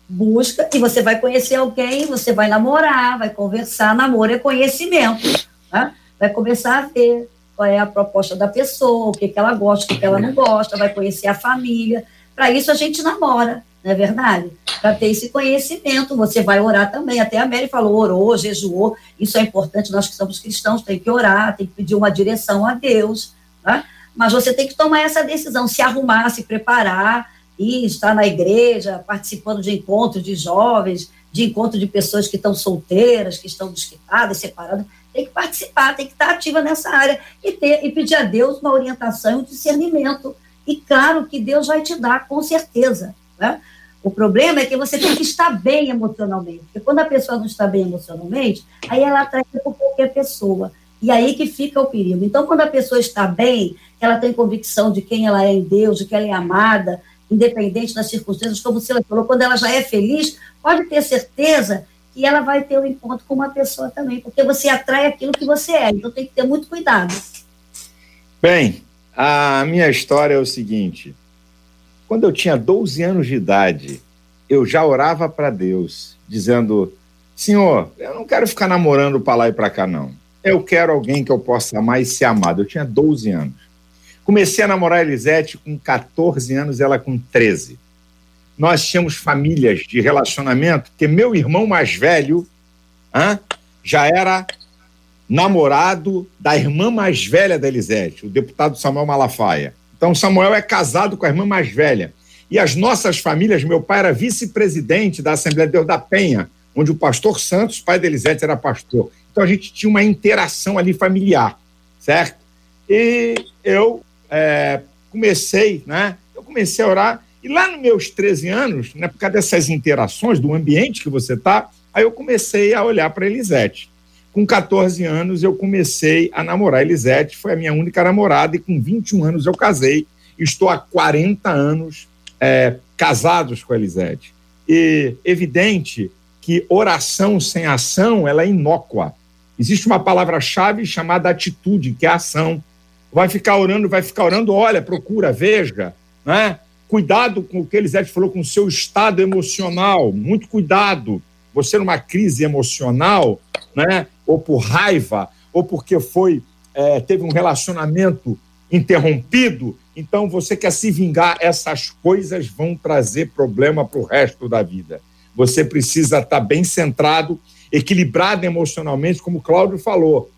S4: busca e você vai conhecer alguém, você vai namorar, vai conversar. Namoro é conhecimento, tá? vai começar a ver qual é a proposta da pessoa, o que, que ela gosta, o que, que ela não gosta, vai conhecer a família. Para isso a gente namora, não é verdade? Para ter esse conhecimento, você vai orar também. Até a Mary falou, orou, jejuou. Isso é importante, nós que somos cristãos, tem que orar, tem que pedir uma direção a Deus. Tá? Mas você tem que tomar essa decisão, se arrumar, se preparar, e estar na igreja, participando de encontros de jovens, de encontro de pessoas que estão solteiras, que estão desquitadas, separadas, tem que participar, tem que estar ativa nessa área e, ter, e pedir a Deus uma orientação e um discernimento. E claro que Deus vai te dar, com certeza. Né? O problema é que você tem que estar bem emocionalmente. Porque quando a pessoa não está bem emocionalmente, aí ela atrai por qualquer pessoa. E aí que fica o perigo. Então, quando a pessoa está bem, ela tem convicção de quem ela é em Deus, de que ela é amada, independente das circunstâncias, como você falou, quando ela já é feliz, pode ter certeza que ela vai ter um encontro com uma pessoa também, porque você atrai aquilo que você é, então tem que ter muito cuidado.
S5: Bem, a minha história é o seguinte: quando eu tinha 12 anos de idade, eu já orava para Deus, dizendo: Senhor, eu não quero ficar namorando para lá e para cá, não. Eu quero alguém que eu possa amar e ser amado. Eu tinha 12 anos. Comecei a namorar a Elisete com 14 anos, ela com 13. Nós tínhamos famílias de relacionamento, porque meu irmão mais velho hein, já era namorado da irmã mais velha da Elisete, o deputado Samuel Malafaia. Então, Samuel é casado com a irmã mais velha. E as nossas famílias, meu pai era vice-presidente da Assembleia de Deus da Penha, onde o pastor Santos, pai da Elisete, era pastor. Então, a gente tinha uma interação ali familiar, certo? E eu é, comecei, né? Eu comecei a orar E lá nos meus 13 anos, né, por causa dessas interações, do ambiente que você está, aí eu comecei a olhar para Elisete. Com 14 anos, eu comecei a namorar Elisete, foi a minha única namorada, e com 21 anos eu casei. Estou há 40 anos é, casados com Elisete. E evidente que oração sem ação ela é inócua. Existe uma palavra-chave chamada atitude, que é ação. Vai ficar orando, vai ficar orando, olha, procura, veja, né? Cuidado com o que Elisete falou com o seu estado emocional, muito cuidado. Você numa crise emocional, né? Ou por raiva, ou porque foi é, teve um relacionamento interrompido, então você quer se vingar, essas coisas vão trazer problema para o resto da vida. Você precisa estar bem centrado, equilibrado emocionalmente, como o Cláudio falou.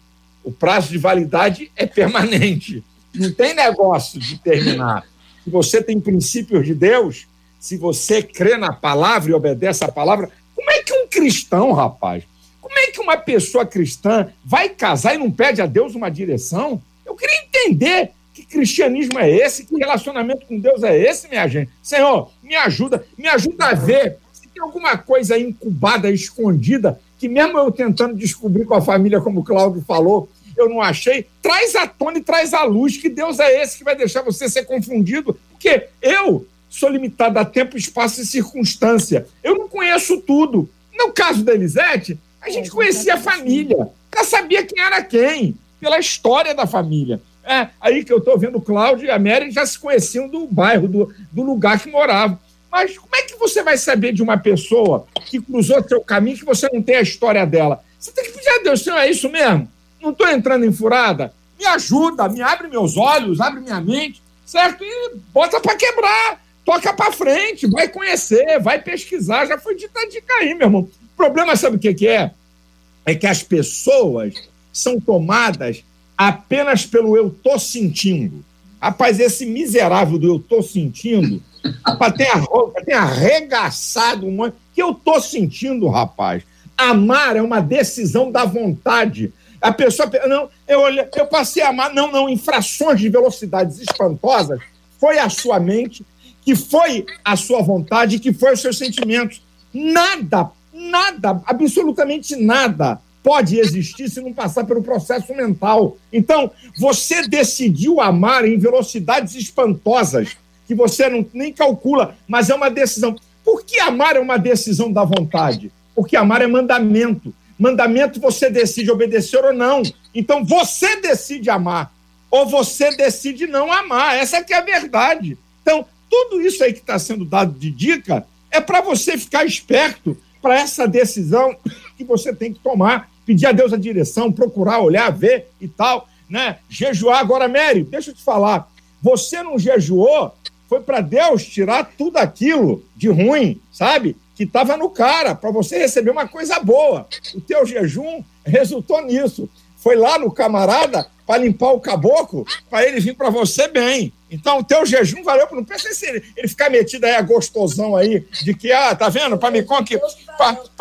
S5: O prazo de validade é permanente. Não tem negócio de terminar. Se você tem princípios de Deus, se você crê na palavra e obedece à palavra, como é que um cristão, rapaz, como é que uma pessoa cristã vai casar e não pede a Deus uma direção? Eu queria entender que cristianismo é esse, que relacionamento com Deus é esse, minha gente. Senhor, me ajuda, me ajuda a ver se tem alguma coisa incubada, escondida, que mesmo eu tentando descobrir com a família, como o Cláudio falou, eu não achei, traz à tona e traz à luz que Deus é esse que vai deixar você ser confundido, porque eu sou limitado a tempo, espaço e circunstância. Eu não conheço tudo. No caso da Elisete, a gente conhecia a família, já sabia quem era quem, pela história da família. É, aí que eu estou vendo o Cláudio e a Mary já se conheciam do bairro, do, do lugar que moravam. Mas como é que você vai saber de uma pessoa que cruzou seu caminho que você não tem a história dela? Você tem que pedir a Deus, Senhor, é isso mesmo? não estou entrando em furada, me ajuda, me abre meus olhos, abre minha mente, certo? E bota para quebrar, toca para frente, vai conhecer, vai pesquisar. Já foi dita a dica aí, meu irmão. O problema, sabe o que, que é? É que as pessoas são tomadas apenas pelo eu tô sentindo. Rapaz, esse miserável do eu tô sentindo, rapaz, tem, arro... tem arregaçado um monte. que eu tô sentindo, rapaz. Amar é uma decisão da vontade. A pessoa, não, eu, eu passei a amar, não, não, infrações de velocidades espantosas, foi a sua mente, que foi a sua vontade, que foi os seus sentimentos. Nada, nada, absolutamente nada pode existir se não passar pelo processo mental. Então, você decidiu amar em velocidades espantosas, que você não, nem calcula, mas é uma decisão. Por que amar é uma decisão da vontade? Porque amar é mandamento. Mandamento você decide obedecer ou não. Então você decide amar. Ou você decide não amar. Essa que é a verdade. Então, tudo isso aí que está sendo dado de dica é para você ficar esperto para essa decisão que você tem que tomar. Pedir a Deus a direção, procurar, olhar, ver e tal. Né? Jejuar. Agora, Mary, deixa eu te falar. Você não jejuou, foi para Deus tirar tudo aquilo de ruim, sabe? que estava no cara, para você receber uma coisa boa. O teu jejum resultou nisso. Foi lá no camarada para limpar o caboclo, para ele vir para você bem. Então, o teu jejum valeu. Não pensa se ele, ele ficar metido aí a gostosão aí, de que, ah, tá vendo? Para me, conqui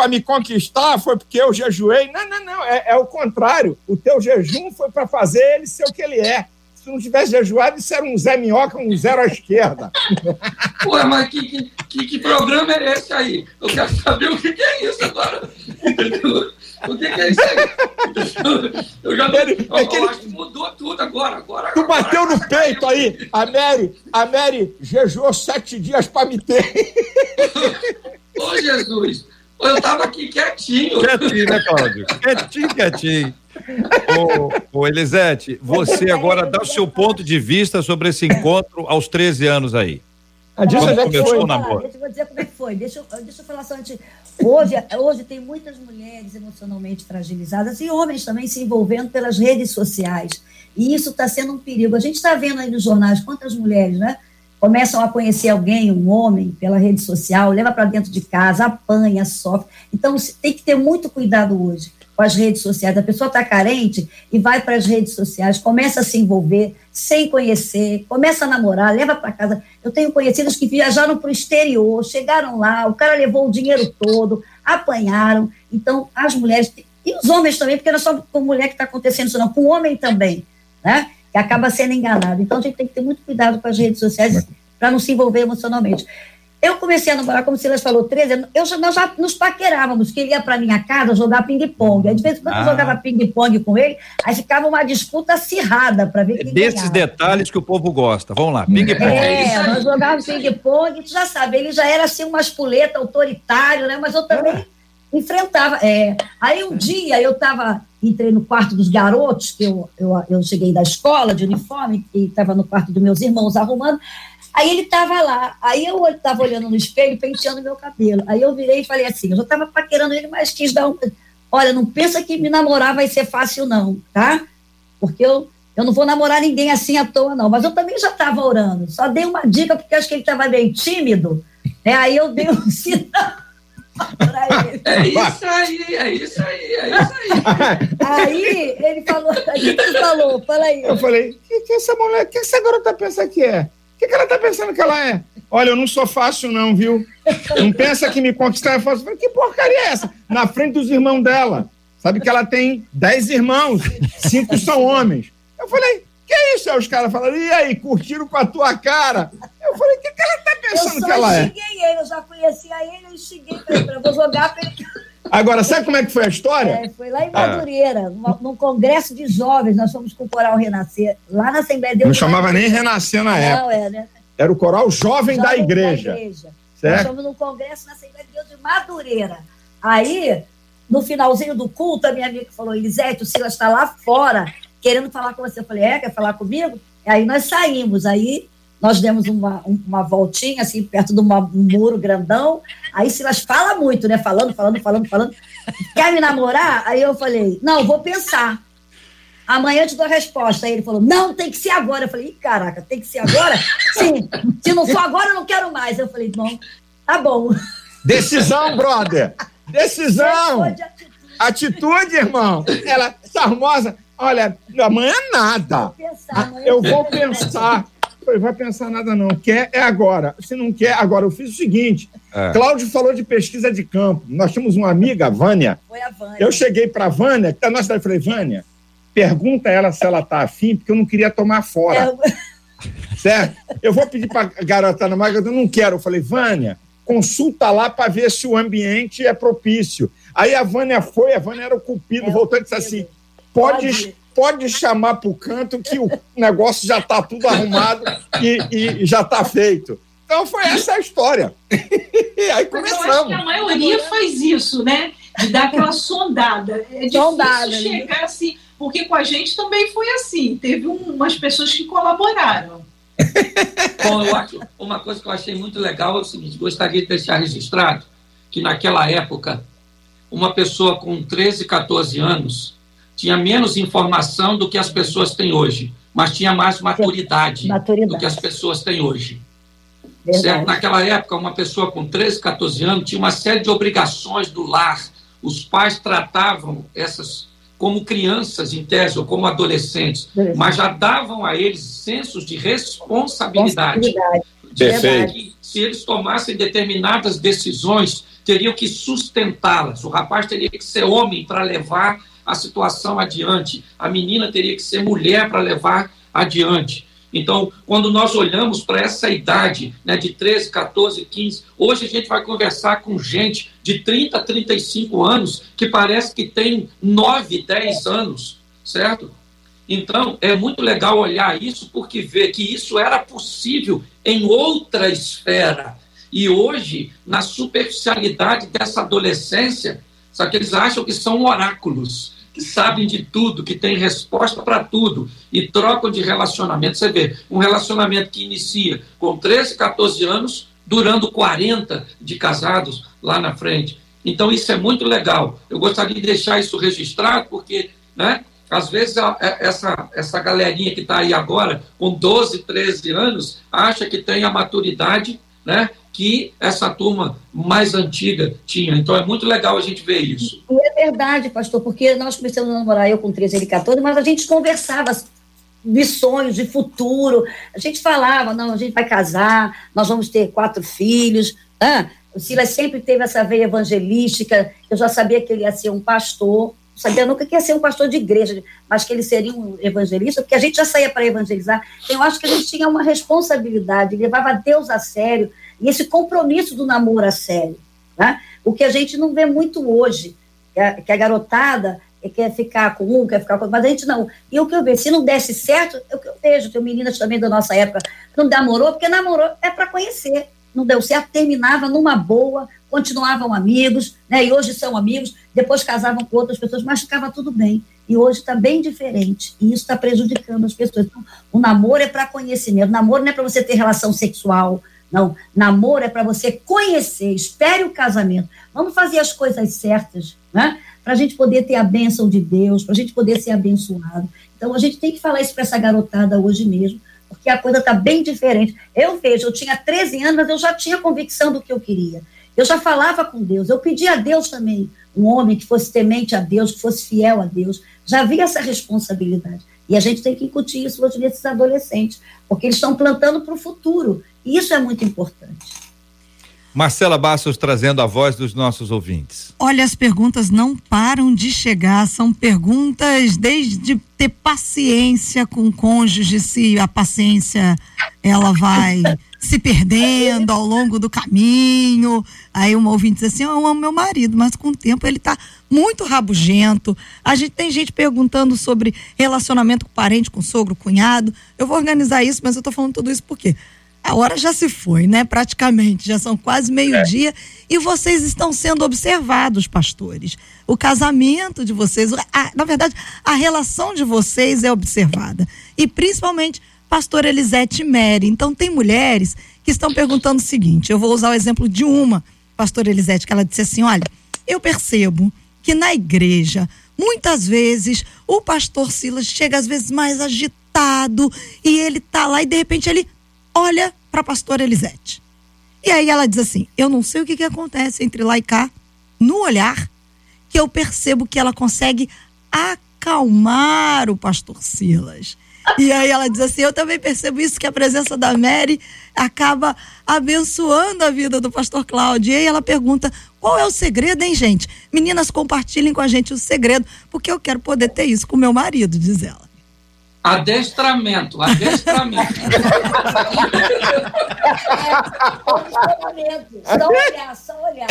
S5: me conquistar foi porque eu jejuei. Não, não, não. É, é o contrário. O teu jejum foi para fazer ele ser o que ele é se não tivesse jejuado, isso era um Zé Minhoca, um zero à esquerda.
S7: Ué, mas que, que, que, programa é esse aí? Eu quero saber o que, que é isso agora. O que, é isso aí? Eu já
S5: ele,
S7: eu, eu acho que mudou tudo agora. agora
S5: tu
S7: agora,
S5: bateu no peito aí. A Mary, a Mary jejuou sete dias para me ter.
S7: Ô, Jesus! Eu estava aqui quietinho.
S1: Quietinho, né, Cláudio? Quietinho, quietinho ô, ô, Elisete, você agora dá o seu ponto de vista sobre esse encontro aos 13 anos aí.
S4: Deixa, como começou foi. o namoro? Deixa eu dizer como é que foi. Deixa eu, deixa eu falar só antes. Hoje, hoje tem muitas mulheres emocionalmente fragilizadas e homens também se envolvendo pelas redes sociais. E isso está sendo um perigo. A gente está vendo aí nos jornais quantas mulheres, né? Começam a conhecer alguém, um homem, pela rede social, leva para dentro de casa, apanha, sofre. Então, tem que ter muito cuidado hoje com as redes sociais. A pessoa está carente e vai para as redes sociais, começa a se envolver sem conhecer, começa a namorar, leva para casa. Eu tenho conhecidos que viajaram para o exterior, chegaram lá, o cara levou o dinheiro todo, apanharam. Então, as mulheres, e os homens também, porque não é só com mulher que está acontecendo isso, não, com o homem também, né? Que acaba sendo enganado. Então, a gente tem que ter muito cuidado com as redes sociais para não se envolver emocionalmente. Eu comecei a namorar, como o Silas falou, 13 anos. Eu nós já nos paquerávamos, que ele ia para minha casa jogar ping-pong. Aí, de vez em quando, ah. eu jogava ping-pong com ele, aí ficava uma disputa acirrada para ver quem
S1: Desses ganhava. detalhes que o povo gosta. Vamos lá, ping-pong.
S4: É, é nós jogávamos ping-pong, tu já sabe, ele já era assim, uma espuleta, autoritário, né? Mas eu também ah. Enfrentava. É. Aí um dia eu estava, entrei no quarto dos garotos, que eu, eu, eu cheguei da escola de uniforme, e estava no quarto dos meus irmãos arrumando. Aí ele estava lá, aí eu estava olhando no espelho, penteando meu cabelo. Aí eu virei e falei assim: eu já estava paquerando ele, mas quis dar um. Olha, não pensa que me namorar vai ser fácil, não, tá? Porque eu, eu não vou namorar ninguém assim à toa, não. Mas eu também já estava orando. Só dei uma dica, porque acho que ele estava bem tímido. Né? Aí eu dei um [LAUGHS] sinal.
S7: É isso aí, é isso aí, é isso aí.
S4: Aí ele falou, o que ele falou? Fala aí.
S5: Eu falei, o que, que essa mulher, que essa garota pensa que é? O que, que ela tá pensando que ela é? Olha, eu não sou fácil, não, viu? Não pensa que me conquistar é fácil. Que porcaria é essa? Na frente dos irmãos dela. Sabe que ela tem dez irmãos, cinco são homens. Eu falei, que é isso? Aí os caras falaram, e aí, curtiram com a tua cara? Eu falei, o que, que ela tá pensando que ela é?
S4: Eu xinguei ele, eu já conhecia ele, eu xinguei pra ele, vou jogar pra ele.
S5: Agora, sabe como é que foi a história?
S4: É, foi lá em Madureira, ah. num congresso de jovens, nós fomos com o Coral Renascer, lá na Assembleia de
S5: Deus. Não chamava nem Renascer na época. Não, é, né? Era o Coral Jovem, Jovem da Igreja. Da igreja.
S4: Certo? Nós fomos num congresso na Assembleia de Deus de Madureira. Aí, no finalzinho do culto, a minha amiga falou, Elisete, o Silas está lá fora, querendo falar com você. Eu falei, é, quer falar comigo? Aí nós saímos, aí nós demos uma, uma voltinha, assim, perto de uma, um muro grandão. Aí Silas fala muito, né? Falando, falando, falando, falando. Quer me namorar? Aí eu falei, não, vou pensar. Amanhã eu te dou a resposta. Aí ele falou, não, tem que ser agora. Eu falei, caraca, tem que ser agora? Sim. Se não for agora, eu não quero mais. Eu falei, bom, tá bom.
S5: Decisão, brother. Decisão. Atitude. atitude, irmão. Ela, charmosa. Olha, amanhã nada. Vou pensar, amanhã eu vou pensar vai pensar nada não. Quer é agora. Se não quer, agora. Eu fiz o seguinte: é. Cláudio falou de pesquisa de campo. Nós tínhamos uma amiga, a Vânia.
S4: Foi a Vânia.
S5: Eu cheguei para a Vânia, que tá na cidade, falei, Vânia, pergunta ela se ela tá afim, porque eu não queria tomar fora. É. [LAUGHS] Certo? Eu vou pedir para a garota na maga, eu não quero. Eu falei, Vânia, consulta lá para ver se o ambiente é propício. Aí a Vânia foi, a Vânia era o cupido, é voltou e disse assim: pode, pode pode chamar para o canto que o negócio já está tudo arrumado e, e já está feito. Então foi essa a história. [LAUGHS] e aí começamos. eu acho que
S6: a maioria faz isso, né? De dar aquela sondada. É sondada, difícil né? chegar assim, porque com a gente também foi assim. Teve um, umas pessoas que colaboraram. [LAUGHS]
S7: Bom, eu acho, uma coisa que eu achei muito legal é o seguinte: gostaria de deixar registrado que naquela época, uma pessoa com 13, 14 anos tinha menos informação do que as pessoas têm hoje, mas tinha mais maturidade, maturidade. do que as pessoas têm hoje. Certo? Naquela época, uma pessoa com 13, 14 anos tinha uma série de obrigações do lar. Os pais tratavam essas como crianças, em tese, ou como adolescentes, mas já davam a eles sensos de responsabilidade. responsabilidade. Se eles tomassem determinadas decisões, teriam que sustentá-las. O rapaz teria que ser homem para levar a situação adiante. A menina teria que ser mulher para levar adiante. Então, quando nós olhamos para essa idade, né, de 13, 14, 15, hoje a gente vai conversar com gente de 30, 35 anos que parece que tem 9, 10 anos, certo? Então, é muito legal olhar isso porque vê que isso era possível em outra esfera. E hoje, na superficialidade dessa adolescência, só que eles acham que são oráculos que sabem de tudo, que têm resposta para tudo e trocam de relacionamento. Você vê, um relacionamento que inicia com 13, 14 anos, durando 40 de casados lá na frente. Então, isso é muito legal. Eu gostaria de deixar isso registrado, porque, né, às vezes, essa, essa galerinha que está aí agora, com 12, 13 anos, acha que tem a maturidade né, que essa turma mais antiga tinha. Então é muito legal a gente ver isso.
S4: É verdade, pastor, porque nós começamos a namorar eu com 13, ele 14, mas a gente conversava de sonhos, de futuro. A gente falava, não, a gente vai casar, nós vamos ter quatro filhos. Ah, o Silas sempre teve essa veia evangelística, eu já sabia que ele ia ser um pastor, sabia nunca que ia ser um pastor de igreja, mas que ele seria um evangelista, porque a gente já saía para evangelizar. Então, eu acho que a gente tinha uma responsabilidade, levava Deus a sério, e esse compromisso do namoro a sério. Né? O que a gente não vê muito hoje, que a, que a garotada quer ficar com um, quer ficar com outro, mas a gente não. E o que eu vejo, se não desse certo, é que eu vejo, tem meninas também da nossa época, não namorou, porque namorou é para conhecer. Não deu certo, terminava numa boa, continuavam amigos, né? E hoje são amigos, depois casavam com outras pessoas, mas ficava tudo bem. E hoje está bem diferente. E isso está prejudicando as pessoas. Então, o namoro é para conhecimento. O namoro não é para você ter relação sexual. Não. Namoro é para você conhecer. Espere o casamento. Vamos fazer as coisas certas, né? Para a gente poder ter a bênção de Deus, para a gente poder ser abençoado. Então, a gente tem que falar isso para essa garotada hoje mesmo, porque a coisa está bem diferente. Eu vejo, eu tinha 13 anos, mas eu já tinha convicção do que eu queria. Eu já falava com Deus, eu pedia a Deus também, um homem que fosse temente a Deus, que fosse fiel a Deus. Já havia essa responsabilidade. E a gente tem que incutir isso hoje nesses adolescentes, porque eles estão plantando para o futuro. E isso é muito importante.
S1: Marcela Bastos trazendo a voz dos nossos ouvintes.
S3: Olha, as perguntas não param de chegar, são perguntas desde ter paciência com o cônjuge, se a paciência ela vai se perdendo ao longo do caminho. Aí uma ouvinte diz assim: Eu amo meu marido, mas com o tempo ele está muito rabugento. A gente tem gente perguntando sobre relacionamento com parente, com sogro, cunhado. Eu vou organizar isso, mas eu estou falando tudo isso por quê? A hora já se foi, né? Praticamente, já são quase meio-dia é. e vocês estão sendo observados, pastores. O casamento de vocês, a, na verdade, a relação de vocês é observada. E principalmente, pastor Elisete Mary. Então, tem mulheres que estão perguntando o seguinte: eu vou usar o exemplo de uma, pastor Elisete, que ela disse assim: olha, eu percebo que na igreja, muitas vezes, o pastor Silas chega às vezes mais agitado e ele tá lá e de repente ele olha para a pastora Elisete. E aí ela diz assim: Eu não sei o que, que acontece entre lá e cá, no olhar, que eu percebo que ela consegue acalmar o pastor Silas. E aí ela diz assim: Eu também percebo isso, que a presença da Mary acaba abençoando a vida do pastor Cláudio. E aí ela pergunta: Qual é o segredo, hein, gente? Meninas, compartilhem com a gente o segredo, porque eu quero poder ter isso com meu marido, diz ela.
S7: Adestramento, adestramento.
S5: só olhar, só olhar.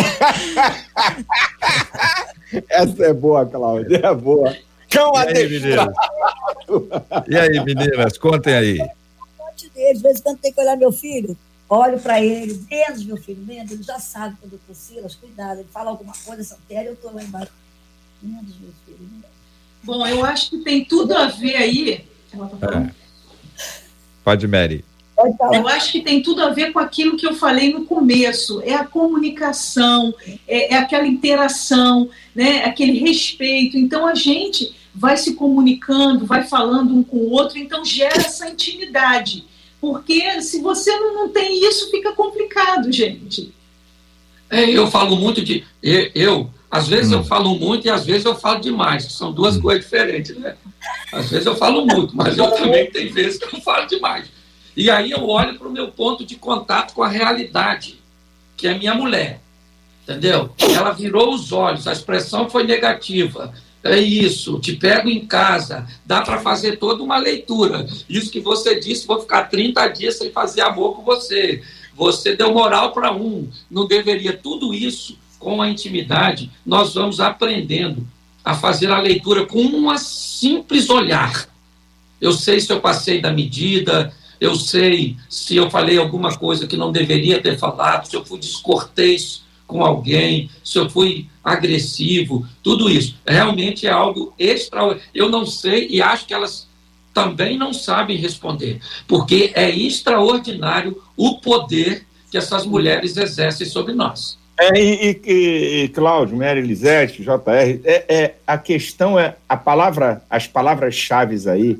S5: Essa é boa, Cláudia, é boa.
S1: Cão e aí, meninas? E aí, meninas, contem aí.
S4: De vez em quando tem que olhar meu filho, olho para ele, menos meu filho, menos, ele já sabe quando eu tô Silas, cuidado, ele fala alguma coisa, Santéria, eu tô lá embaixo. Menos meu filho.
S6: Bom, eu acho que tem tudo a ver aí
S1: é. Pode, Mary.
S6: Eu acho que tem tudo a ver com aquilo que eu falei no começo, é a comunicação, é, é aquela interação, né, aquele respeito. Então a gente vai se comunicando, vai falando um com o outro, então gera essa intimidade. Porque se você não, não tem isso, fica complicado, gente.
S7: É, eu falo muito de. Eu, às vezes hum. eu falo muito e às vezes eu falo demais, que são duas hum. coisas diferentes, né? Às vezes eu falo muito, mas eu também tenho vezes que eu falo demais. E aí eu olho para o meu ponto de contato com a realidade, que é minha mulher. Entendeu? Ela virou os olhos, a expressão foi negativa. É isso, te pego em casa, dá para fazer toda uma leitura. Isso que você disse, vou ficar 30 dias sem fazer amor com você. Você deu moral para um, não deveria. Tudo isso, com a intimidade, nós vamos aprendendo a fazer a leitura com um simples olhar. Eu sei se eu passei da medida, eu sei se eu falei alguma coisa que não deveria ter falado, se eu fui descortês com alguém, se eu fui agressivo, tudo isso. Realmente é algo extraordinário. Eu não sei e acho que elas também não sabem responder, porque é extraordinário o poder que essas mulheres exercem sobre nós.
S5: É, e, e, e Cláudio, Mary Elisete, JR, é, é, a questão é a palavra, as palavras-chave aí,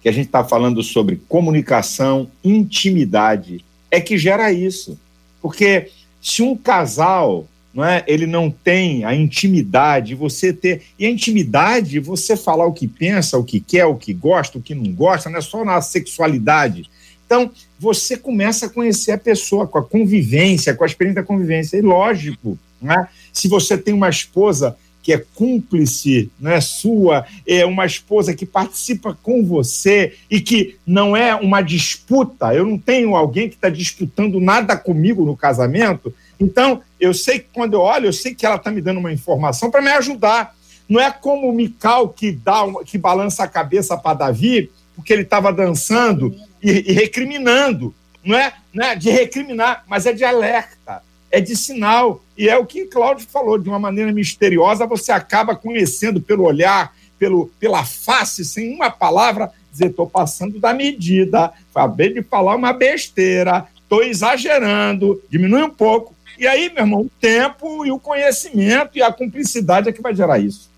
S5: que a gente está falando sobre comunicação, intimidade, é que gera isso. Porque se um casal não é, ele não tem a intimidade, você ter. E a intimidade, você falar o que pensa, o que quer, o que gosta, o que não gosta, não é só na sexualidade então, você começa a conhecer a pessoa com a convivência, com a experiência da convivência. E lógico, né? se você tem uma esposa que é cúmplice, não é sua, é uma esposa que participa com você e que não é uma disputa. Eu não tenho alguém que está disputando nada comigo no casamento. Então, eu sei que quando eu olho, eu sei que ela está me dando uma informação para me ajudar. Não é como o Mical que dá, que balança a cabeça para Davi, porque ele estava dançando e, e recriminando. Não é, não é de recriminar, mas é de alerta é de sinal. E é o que Cláudio falou, de uma maneira misteriosa, você acaba conhecendo pelo olhar, pelo, pela face, sem uma palavra, dizer, estou passando da medida, acabei de falar uma besteira, estou exagerando, diminui um pouco. E aí, meu irmão, o tempo e o conhecimento e a cumplicidade é que vai gerar isso.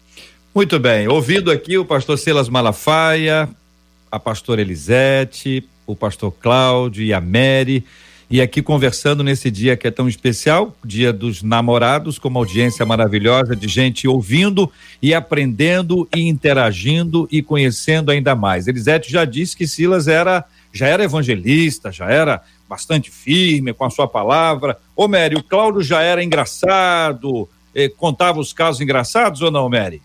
S1: Muito bem, ouvindo aqui o pastor Silas Malafaia, a pastora Elisete, o pastor Cláudio e a Mary e aqui conversando nesse dia que é tão especial, dia dos namorados, com uma audiência maravilhosa de gente ouvindo e aprendendo e interagindo e conhecendo ainda mais. Elisete já disse que Silas era já era evangelista, já era bastante firme com a sua palavra. Ô, Mary, o Cláudio já era engraçado, eh, contava os casos engraçados ou não, Mary?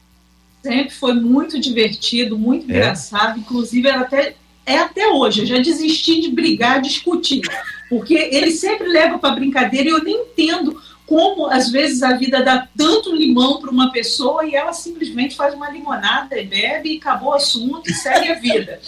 S6: Sempre foi muito divertido, muito é. engraçado, inclusive era até é até hoje. Eu já desisti de brigar, discutir, porque ele sempre leva para brincadeira e eu nem entendo como às vezes a vida dá tanto limão para uma pessoa e ela simplesmente faz uma limonada e bebe e acabou o assunto e segue a vida,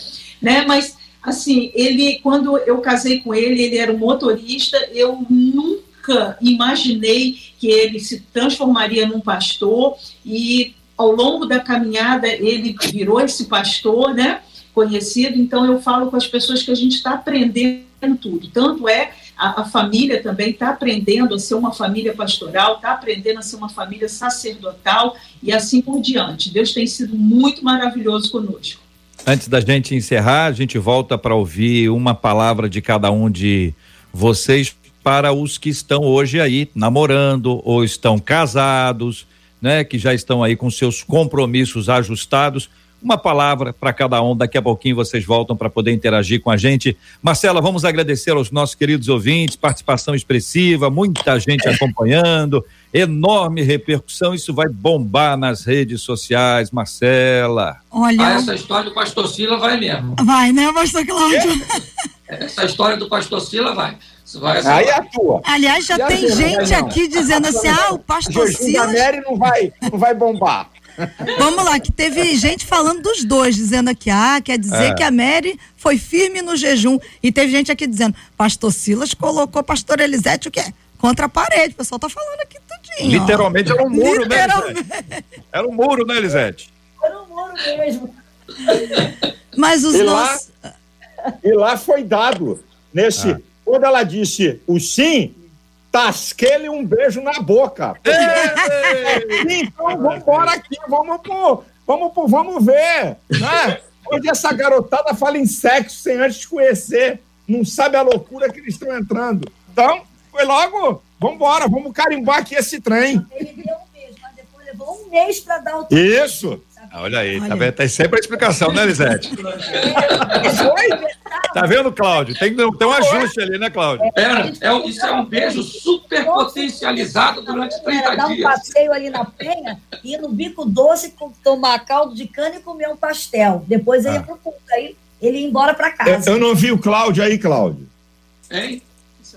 S6: né? Mas assim, ele quando eu casei com ele, ele era um motorista, eu nunca imaginei que ele se transformaria num pastor e ao longo da caminhada ele virou esse pastor, né? Conhecido, então eu falo com as pessoas que a gente está aprendendo tudo. Tanto é a, a família também está aprendendo a ser uma família pastoral, está aprendendo a ser uma família sacerdotal e assim por diante. Deus tem sido muito maravilhoso conosco.
S1: Antes da gente encerrar, a gente volta para ouvir uma palavra de cada um de vocês para os que estão hoje aí namorando ou estão casados, né, que já estão aí com seus compromissos ajustados uma palavra para cada um. Daqui a pouquinho vocês voltam para poder interagir com a gente. Marcela, vamos agradecer aos nossos queridos ouvintes, participação expressiva, muita gente acompanhando, enorme repercussão. Isso vai bombar nas redes sociais, Marcela.
S7: Olha, ah, essa história do Pastor Sila vai mesmo.
S3: Vai, né, Pastor Cláudio?
S7: Essa história do Pastor Sila vai.
S5: Vai Aí é a tua.
S3: Aliás, já tem gente aqui dizendo assim: ah, o pastor Silas.
S5: A Mary não vai, não vai bombar.
S3: Vamos lá, que teve gente falando dos dois, dizendo aqui, ah, quer dizer é. que a Mary foi firme no jejum. E teve gente aqui dizendo, pastor Silas colocou pastor Elisete o quê? Contra a parede. O pessoal tá falando aqui tudinho.
S1: Literalmente ó. era um muro, né, Elisete? Era um muro, né, Elisete?
S4: Era um muro mesmo.
S3: Mas os
S5: e
S3: nossos...
S5: Lá, e lá foi dado, nesse... Ah. Quando ela disse o sim, tasquei-lhe um beijo na boca. então, vamos embora aqui, vamos pro, vamos pro, vamos ver, né? Onde essa garotada fala em sexo sem antes conhecer, não sabe a loucura que eles estão entrando. Então, foi logo, vamos embora, vamos carimbar aqui esse trem.
S4: Ele deu um beijo, mas depois levou um mês para dar o
S1: Isso. Olha aí, tá Olha. tá vendo? Tem sempre a explicação, né, Lisete? tá vendo, Cláudio? Tem, tem um ajuste ali, né, Cláudio?
S7: É, é, isso é um beijo super potencializado durante 30
S4: é, dar um passeio ali na penha, ir no bico doce, tomar caldo de cana e comer um pastel. Depois ele ah. ia pro culto, aí ele ia embora para casa.
S5: Eu, eu, não vi o Cláudio aí, Cláudio.
S7: Hein?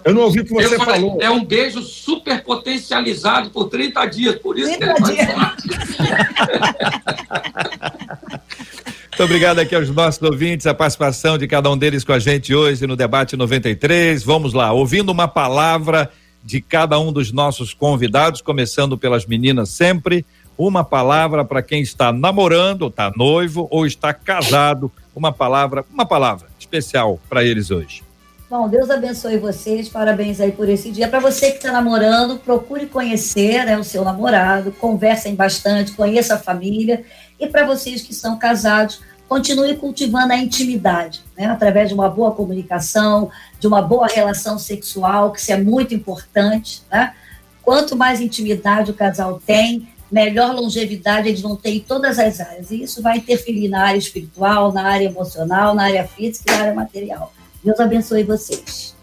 S5: Eu não ouvi o que você falei, falou.
S7: É um beijo super potencializado por 30 dias, por isso 30 que ele dias.
S1: Muito obrigado aqui aos nossos ouvintes, a participação de cada um deles com a gente hoje no debate 93. Vamos lá, ouvindo uma palavra de cada um dos nossos convidados, começando pelas meninas sempre, uma palavra para quem está namorando, está noivo ou está casado, uma palavra, uma palavra especial para eles hoje.
S4: Bom, Deus abençoe vocês, parabéns aí por esse dia. Para você que está namorando, procure conhecer né, o seu namorado, conversem bastante, conheça a família. E para vocês que são casados, continue cultivando a intimidade, né, através de uma boa comunicação, de uma boa relação sexual, que isso é muito importante. Né? Quanto mais intimidade o casal tem, melhor longevidade eles vão ter em todas as áreas. E isso vai interferir na área espiritual, na área emocional, na área física e na área material. Deus abençoe vocês.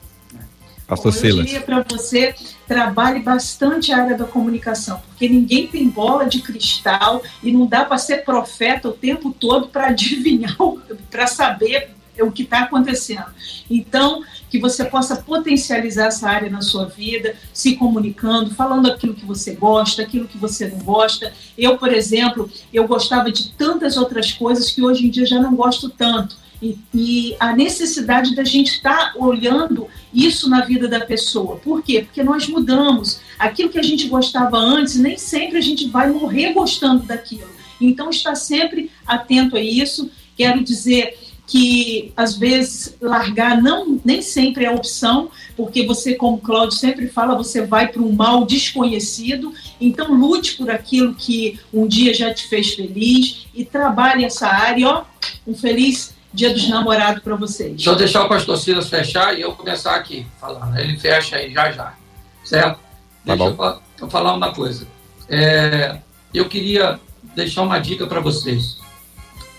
S1: Pastor
S6: Bom,
S1: Silas.
S6: Eu diria para você, trabalhe bastante a área da comunicação, porque ninguém tem bola de cristal e não dá para ser profeta o tempo todo para adivinhar, para saber o que está acontecendo. Então, que você possa potencializar essa área na sua vida, se comunicando, falando aquilo que você gosta, aquilo que você não gosta. Eu, por exemplo, eu gostava de tantas outras coisas que hoje em dia já não gosto tanto. E, e a necessidade da gente estar tá olhando isso na vida da pessoa. Por quê? Porque nós mudamos. Aquilo que a gente gostava antes, nem sempre a gente vai morrer gostando daquilo. Então, está sempre atento a isso. Quero dizer que às vezes largar não nem sempre é opção, porque você, como Cláudio sempre fala, você vai para um mal desconhecido. Então lute por aquilo que um dia já te fez feliz e trabalhe essa área. Ó, um feliz Dia dos Namorados para vocês.
S7: Deixa eu deixar o pastor Silas fechar e eu começar aqui falar. Ele fecha aí já já, certo?
S1: Tá
S7: Deixa
S1: bom.
S7: eu, eu falar uma coisa. É, eu queria deixar uma dica para vocês.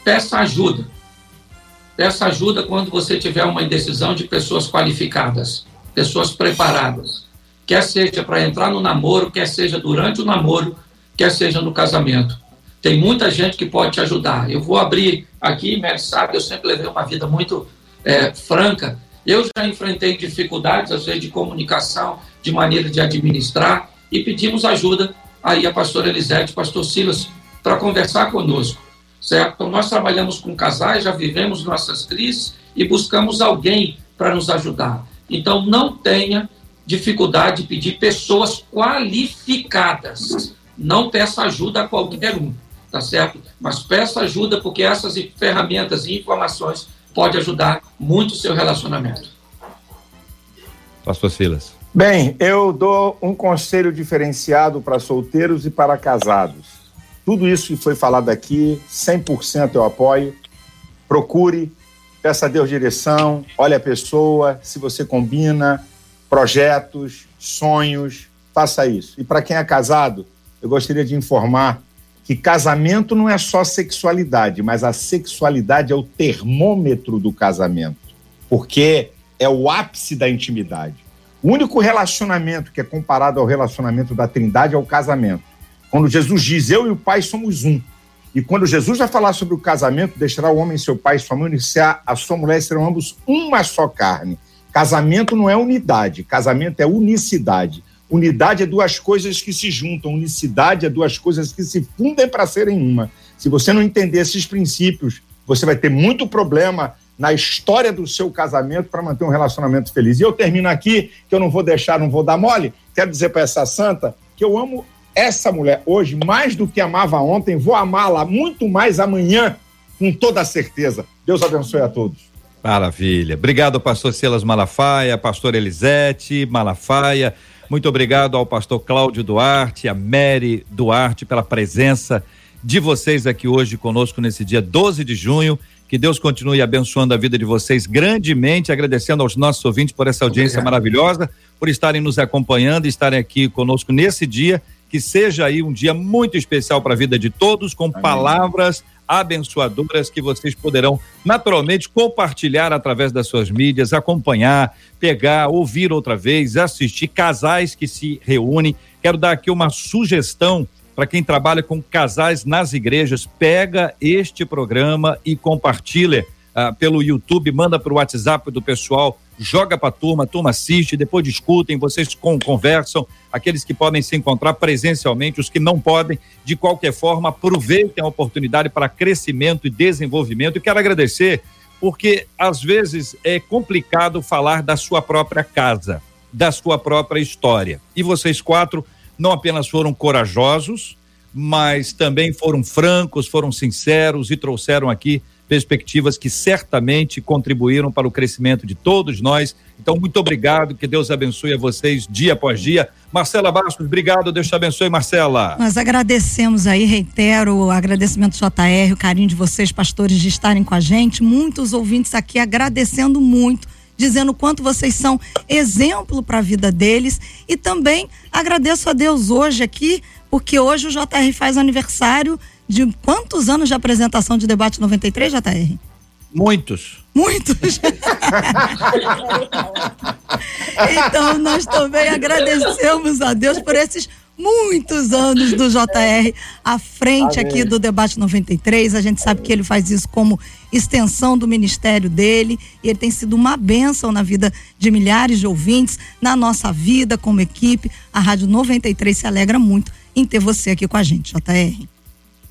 S7: Peça ajuda Peça ajuda quando você tiver uma indecisão de pessoas qualificadas, pessoas preparadas. Quer seja para entrar no namoro, quer seja durante o namoro, quer seja no casamento. Tem muita gente que pode te ajudar. Eu vou abrir aqui, Mary sabe, eu sempre levei uma vida muito é, franca. Eu já enfrentei dificuldades, às vezes, de comunicação, de maneira de administrar, e pedimos ajuda aí a pastora Elisete, pastor Silas, para conversar conosco certo? Então, nós trabalhamos com casais, já vivemos nossas crises e buscamos alguém para nos ajudar. Então, não tenha dificuldade de pedir pessoas qualificadas. Não peça ajuda a qualquer um, tá certo? Mas peça ajuda porque essas ferramentas e informações podem ajudar muito o seu relacionamento.
S1: Pastor Silas.
S5: Bem, eu dou um conselho diferenciado para solteiros e para casados. Tudo isso que foi falado aqui, 100% eu apoio. Procure, peça a Deus direção, olhe a pessoa, se você combina, projetos, sonhos, faça isso. E para quem é casado, eu gostaria de informar que casamento não é só sexualidade, mas a sexualidade é o termômetro do casamento, porque é o ápice da intimidade. O único relacionamento que é comparado ao relacionamento da Trindade é o casamento. Quando Jesus diz, eu e o Pai somos um. E quando Jesus vai falar sobre o casamento, deixará o homem seu pai e sua mãe, iniciar a sua mulher serão ambos uma só carne. Casamento não é unidade, casamento é unicidade. Unidade é duas coisas que se juntam, unicidade é duas coisas que se fundem para serem uma. Se você não entender esses princípios, você vai ter muito problema na história do seu casamento para manter um relacionamento feliz. E eu termino aqui, que eu não vou deixar, não vou dar mole. Quero dizer para essa santa que eu amo essa mulher hoje, mais do que amava ontem, vou amá-la muito mais amanhã, com toda certeza. Deus abençoe a todos.
S1: Maravilha. Obrigado, pastor Silas Malafaia, pastor Elisete Malafaia. Muito obrigado ao pastor Cláudio Duarte, a Mary Duarte, pela presença de vocês aqui hoje conosco nesse dia 12 de junho. Que Deus continue abençoando a vida de vocês grandemente, agradecendo aos nossos ouvintes por essa audiência Obrigado. maravilhosa, por estarem nos acompanhando, estarem aqui conosco nesse dia que seja aí um dia muito especial para a vida de todos, com Amém. palavras abençoadoras que vocês poderão naturalmente compartilhar através das suas mídias, acompanhar, pegar, ouvir outra vez, assistir casais que se reúnem. Quero dar aqui uma sugestão para quem trabalha com casais nas igrejas, pega este programa e compartilha uh, pelo YouTube, manda para o WhatsApp do pessoal joga para a turma, a turma assiste, depois discutem, vocês com, conversam, aqueles que podem se encontrar presencialmente, os que não podem, de qualquer forma, aproveitem a oportunidade para crescimento e desenvolvimento. E quero agradecer, porque às vezes é complicado falar da sua própria casa, da sua própria história. E vocês quatro não apenas foram corajosos, mas também foram francos, foram sinceros e trouxeram aqui perspectivas que certamente contribuíram para o crescimento de todos nós. Então, muito obrigado, que Deus abençoe a vocês dia após dia. Marcela Bastos, obrigado, Deus te abençoe, Marcela.
S3: Nós agradecemos aí, reitero o agradecimento JR, o carinho de vocês, pastores, de estarem com a gente. Muitos ouvintes aqui agradecendo muito dizendo o quanto vocês são exemplo para a vida deles e também agradeço a Deus hoje aqui, porque hoje o JR faz aniversário de quantos anos de apresentação de debate 93, JR?
S1: Muitos.
S3: Muitos. [LAUGHS] então, nós também agradecemos a Deus por esses muitos anos do JR à frente Amém. aqui do Debate 93. A gente sabe que ele faz isso como extensão do ministério dele e ele tem sido uma bênção na vida de milhares de ouvintes, na nossa vida como equipe. A Rádio 93 se alegra muito em ter você aqui com a gente, JR.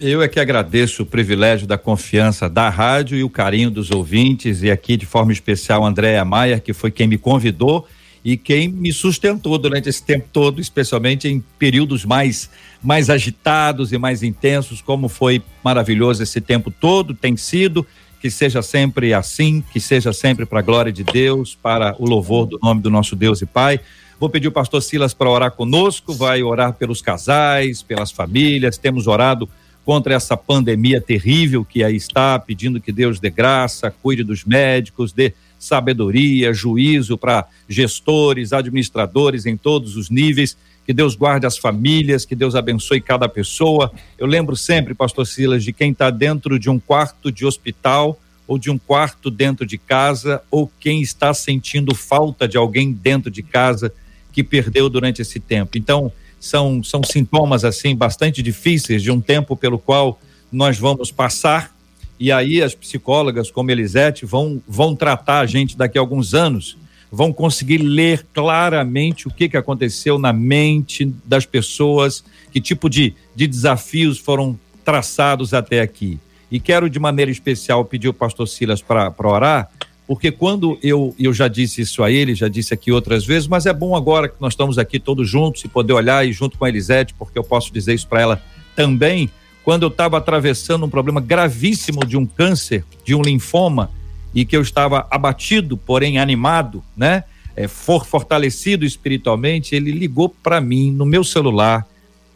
S1: Eu é que agradeço o privilégio da confiança da rádio e o carinho dos ouvintes e aqui de forma especial Andréa Maia, que foi quem me convidou e quem me sustentou durante esse tempo todo, especialmente em períodos mais mais agitados e mais intensos, como foi maravilhoso esse tempo todo tem sido, que seja sempre assim, que seja sempre para a glória de Deus, para o louvor do nome do nosso Deus e Pai. Vou pedir o pastor Silas para orar conosco, vai orar pelos casais, pelas famílias. Temos orado contra essa pandemia terrível que aí está, pedindo que Deus dê graça, cuide dos médicos, dê sabedoria, juízo para gestores, administradores em todos os níveis. Que Deus guarde as famílias, que Deus abençoe cada pessoa. Eu lembro sempre, Pastor Silas, de quem está dentro de um quarto de hospital ou de um quarto dentro de casa, ou quem está sentindo falta de alguém dentro de casa que perdeu durante esse tempo. Então, são, são sintomas assim bastante difíceis de um tempo pelo qual nós vamos passar e aí as psicólogas como Elisete vão, vão tratar a gente daqui a alguns anos, vão conseguir ler claramente o que, que aconteceu na mente das pessoas, que tipo de, de desafios foram traçados até aqui. E quero de maneira especial pedir o pastor Silas para orar, porque quando eu, eu já disse isso a ele, já disse aqui outras vezes, mas é bom agora que nós estamos aqui todos juntos e poder olhar e junto com a Elisete, porque eu posso dizer isso para ela também, quando eu estava atravessando um problema gravíssimo de um câncer, de um linfoma, e que eu estava abatido, porém animado, né? É, for fortalecido espiritualmente, ele ligou para mim no meu celular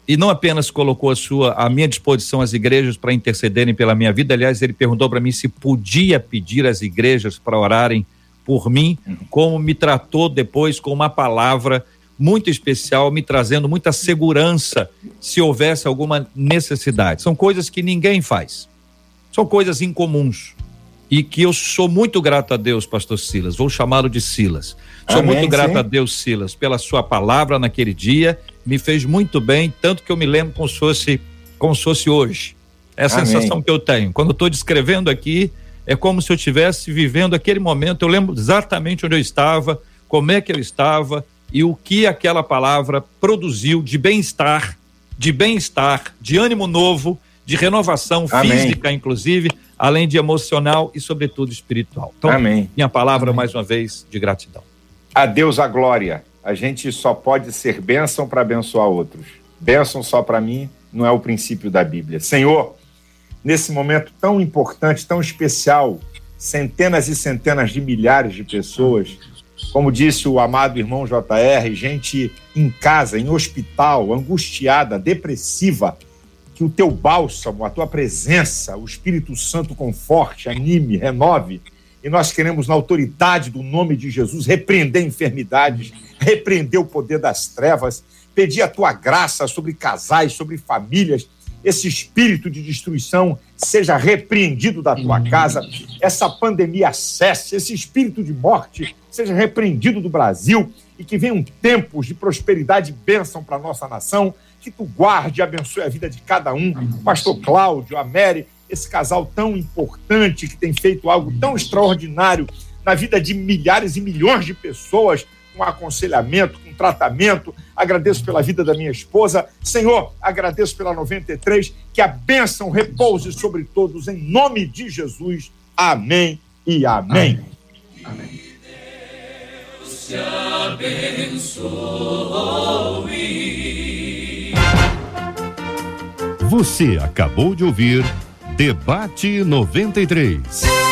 S1: e não apenas colocou a sua à minha disposição as igrejas para intercederem pela minha vida, aliás, ele perguntou para mim se podia pedir às igrejas para orarem por mim, como me tratou depois com uma palavra muito especial, me trazendo muita segurança se houvesse alguma necessidade. São coisas que ninguém faz. São coisas incomuns. E que eu sou muito grato a Deus, pastor Silas. Vou chamá-lo de Silas. Sou Amém, muito grato sim. a Deus, Silas, pela sua palavra naquele dia. Me fez muito bem, tanto que eu me lembro como se fosse, como se fosse hoje. É a Amém. sensação que eu tenho. Quando estou descrevendo aqui, é como se eu estivesse vivendo aquele momento. Eu lembro exatamente onde eu estava, como é que eu estava, e o que aquela palavra produziu de bem-estar, de bem-estar, de ânimo novo, de renovação Amém. física, inclusive, além de emocional e, sobretudo, espiritual. Então, Amém. minha palavra, Amém. mais uma vez, de gratidão.
S5: A Deus a glória. A gente só pode ser bênção para abençoar outros. Bênção só para mim não é o princípio da Bíblia. Senhor, nesse momento tão importante, tão especial, centenas e centenas de milhares de pessoas como disse o amado irmão JR, gente em casa, em hospital, angustiada, depressiva, que o teu bálsamo, a tua presença, o Espírito Santo conforte, anime, renove. E nós queremos, na autoridade do nome de Jesus, repreender enfermidades, repreender o poder das trevas, pedir a tua graça sobre casais, sobre famílias, esse espírito de destruição seja repreendido da tua casa, essa pandemia cesse, esse espírito de morte seja repreendido do Brasil e que venham tempos de prosperidade e bênção para a nossa nação, que tu guarde e abençoe a vida de cada um, pastor Cláudio, a Mary, esse casal tão importante que tem feito algo tão extraordinário na vida de milhares e milhões de pessoas, com aconselhamento, com tratamento. Agradeço pela vida da minha esposa. Senhor, agradeço pela 93. Que a bênção repouse sobre todos, em nome de Jesus. Amém e amém. amém. Deus te
S8: abençoe. Você acabou de ouvir Debate 93.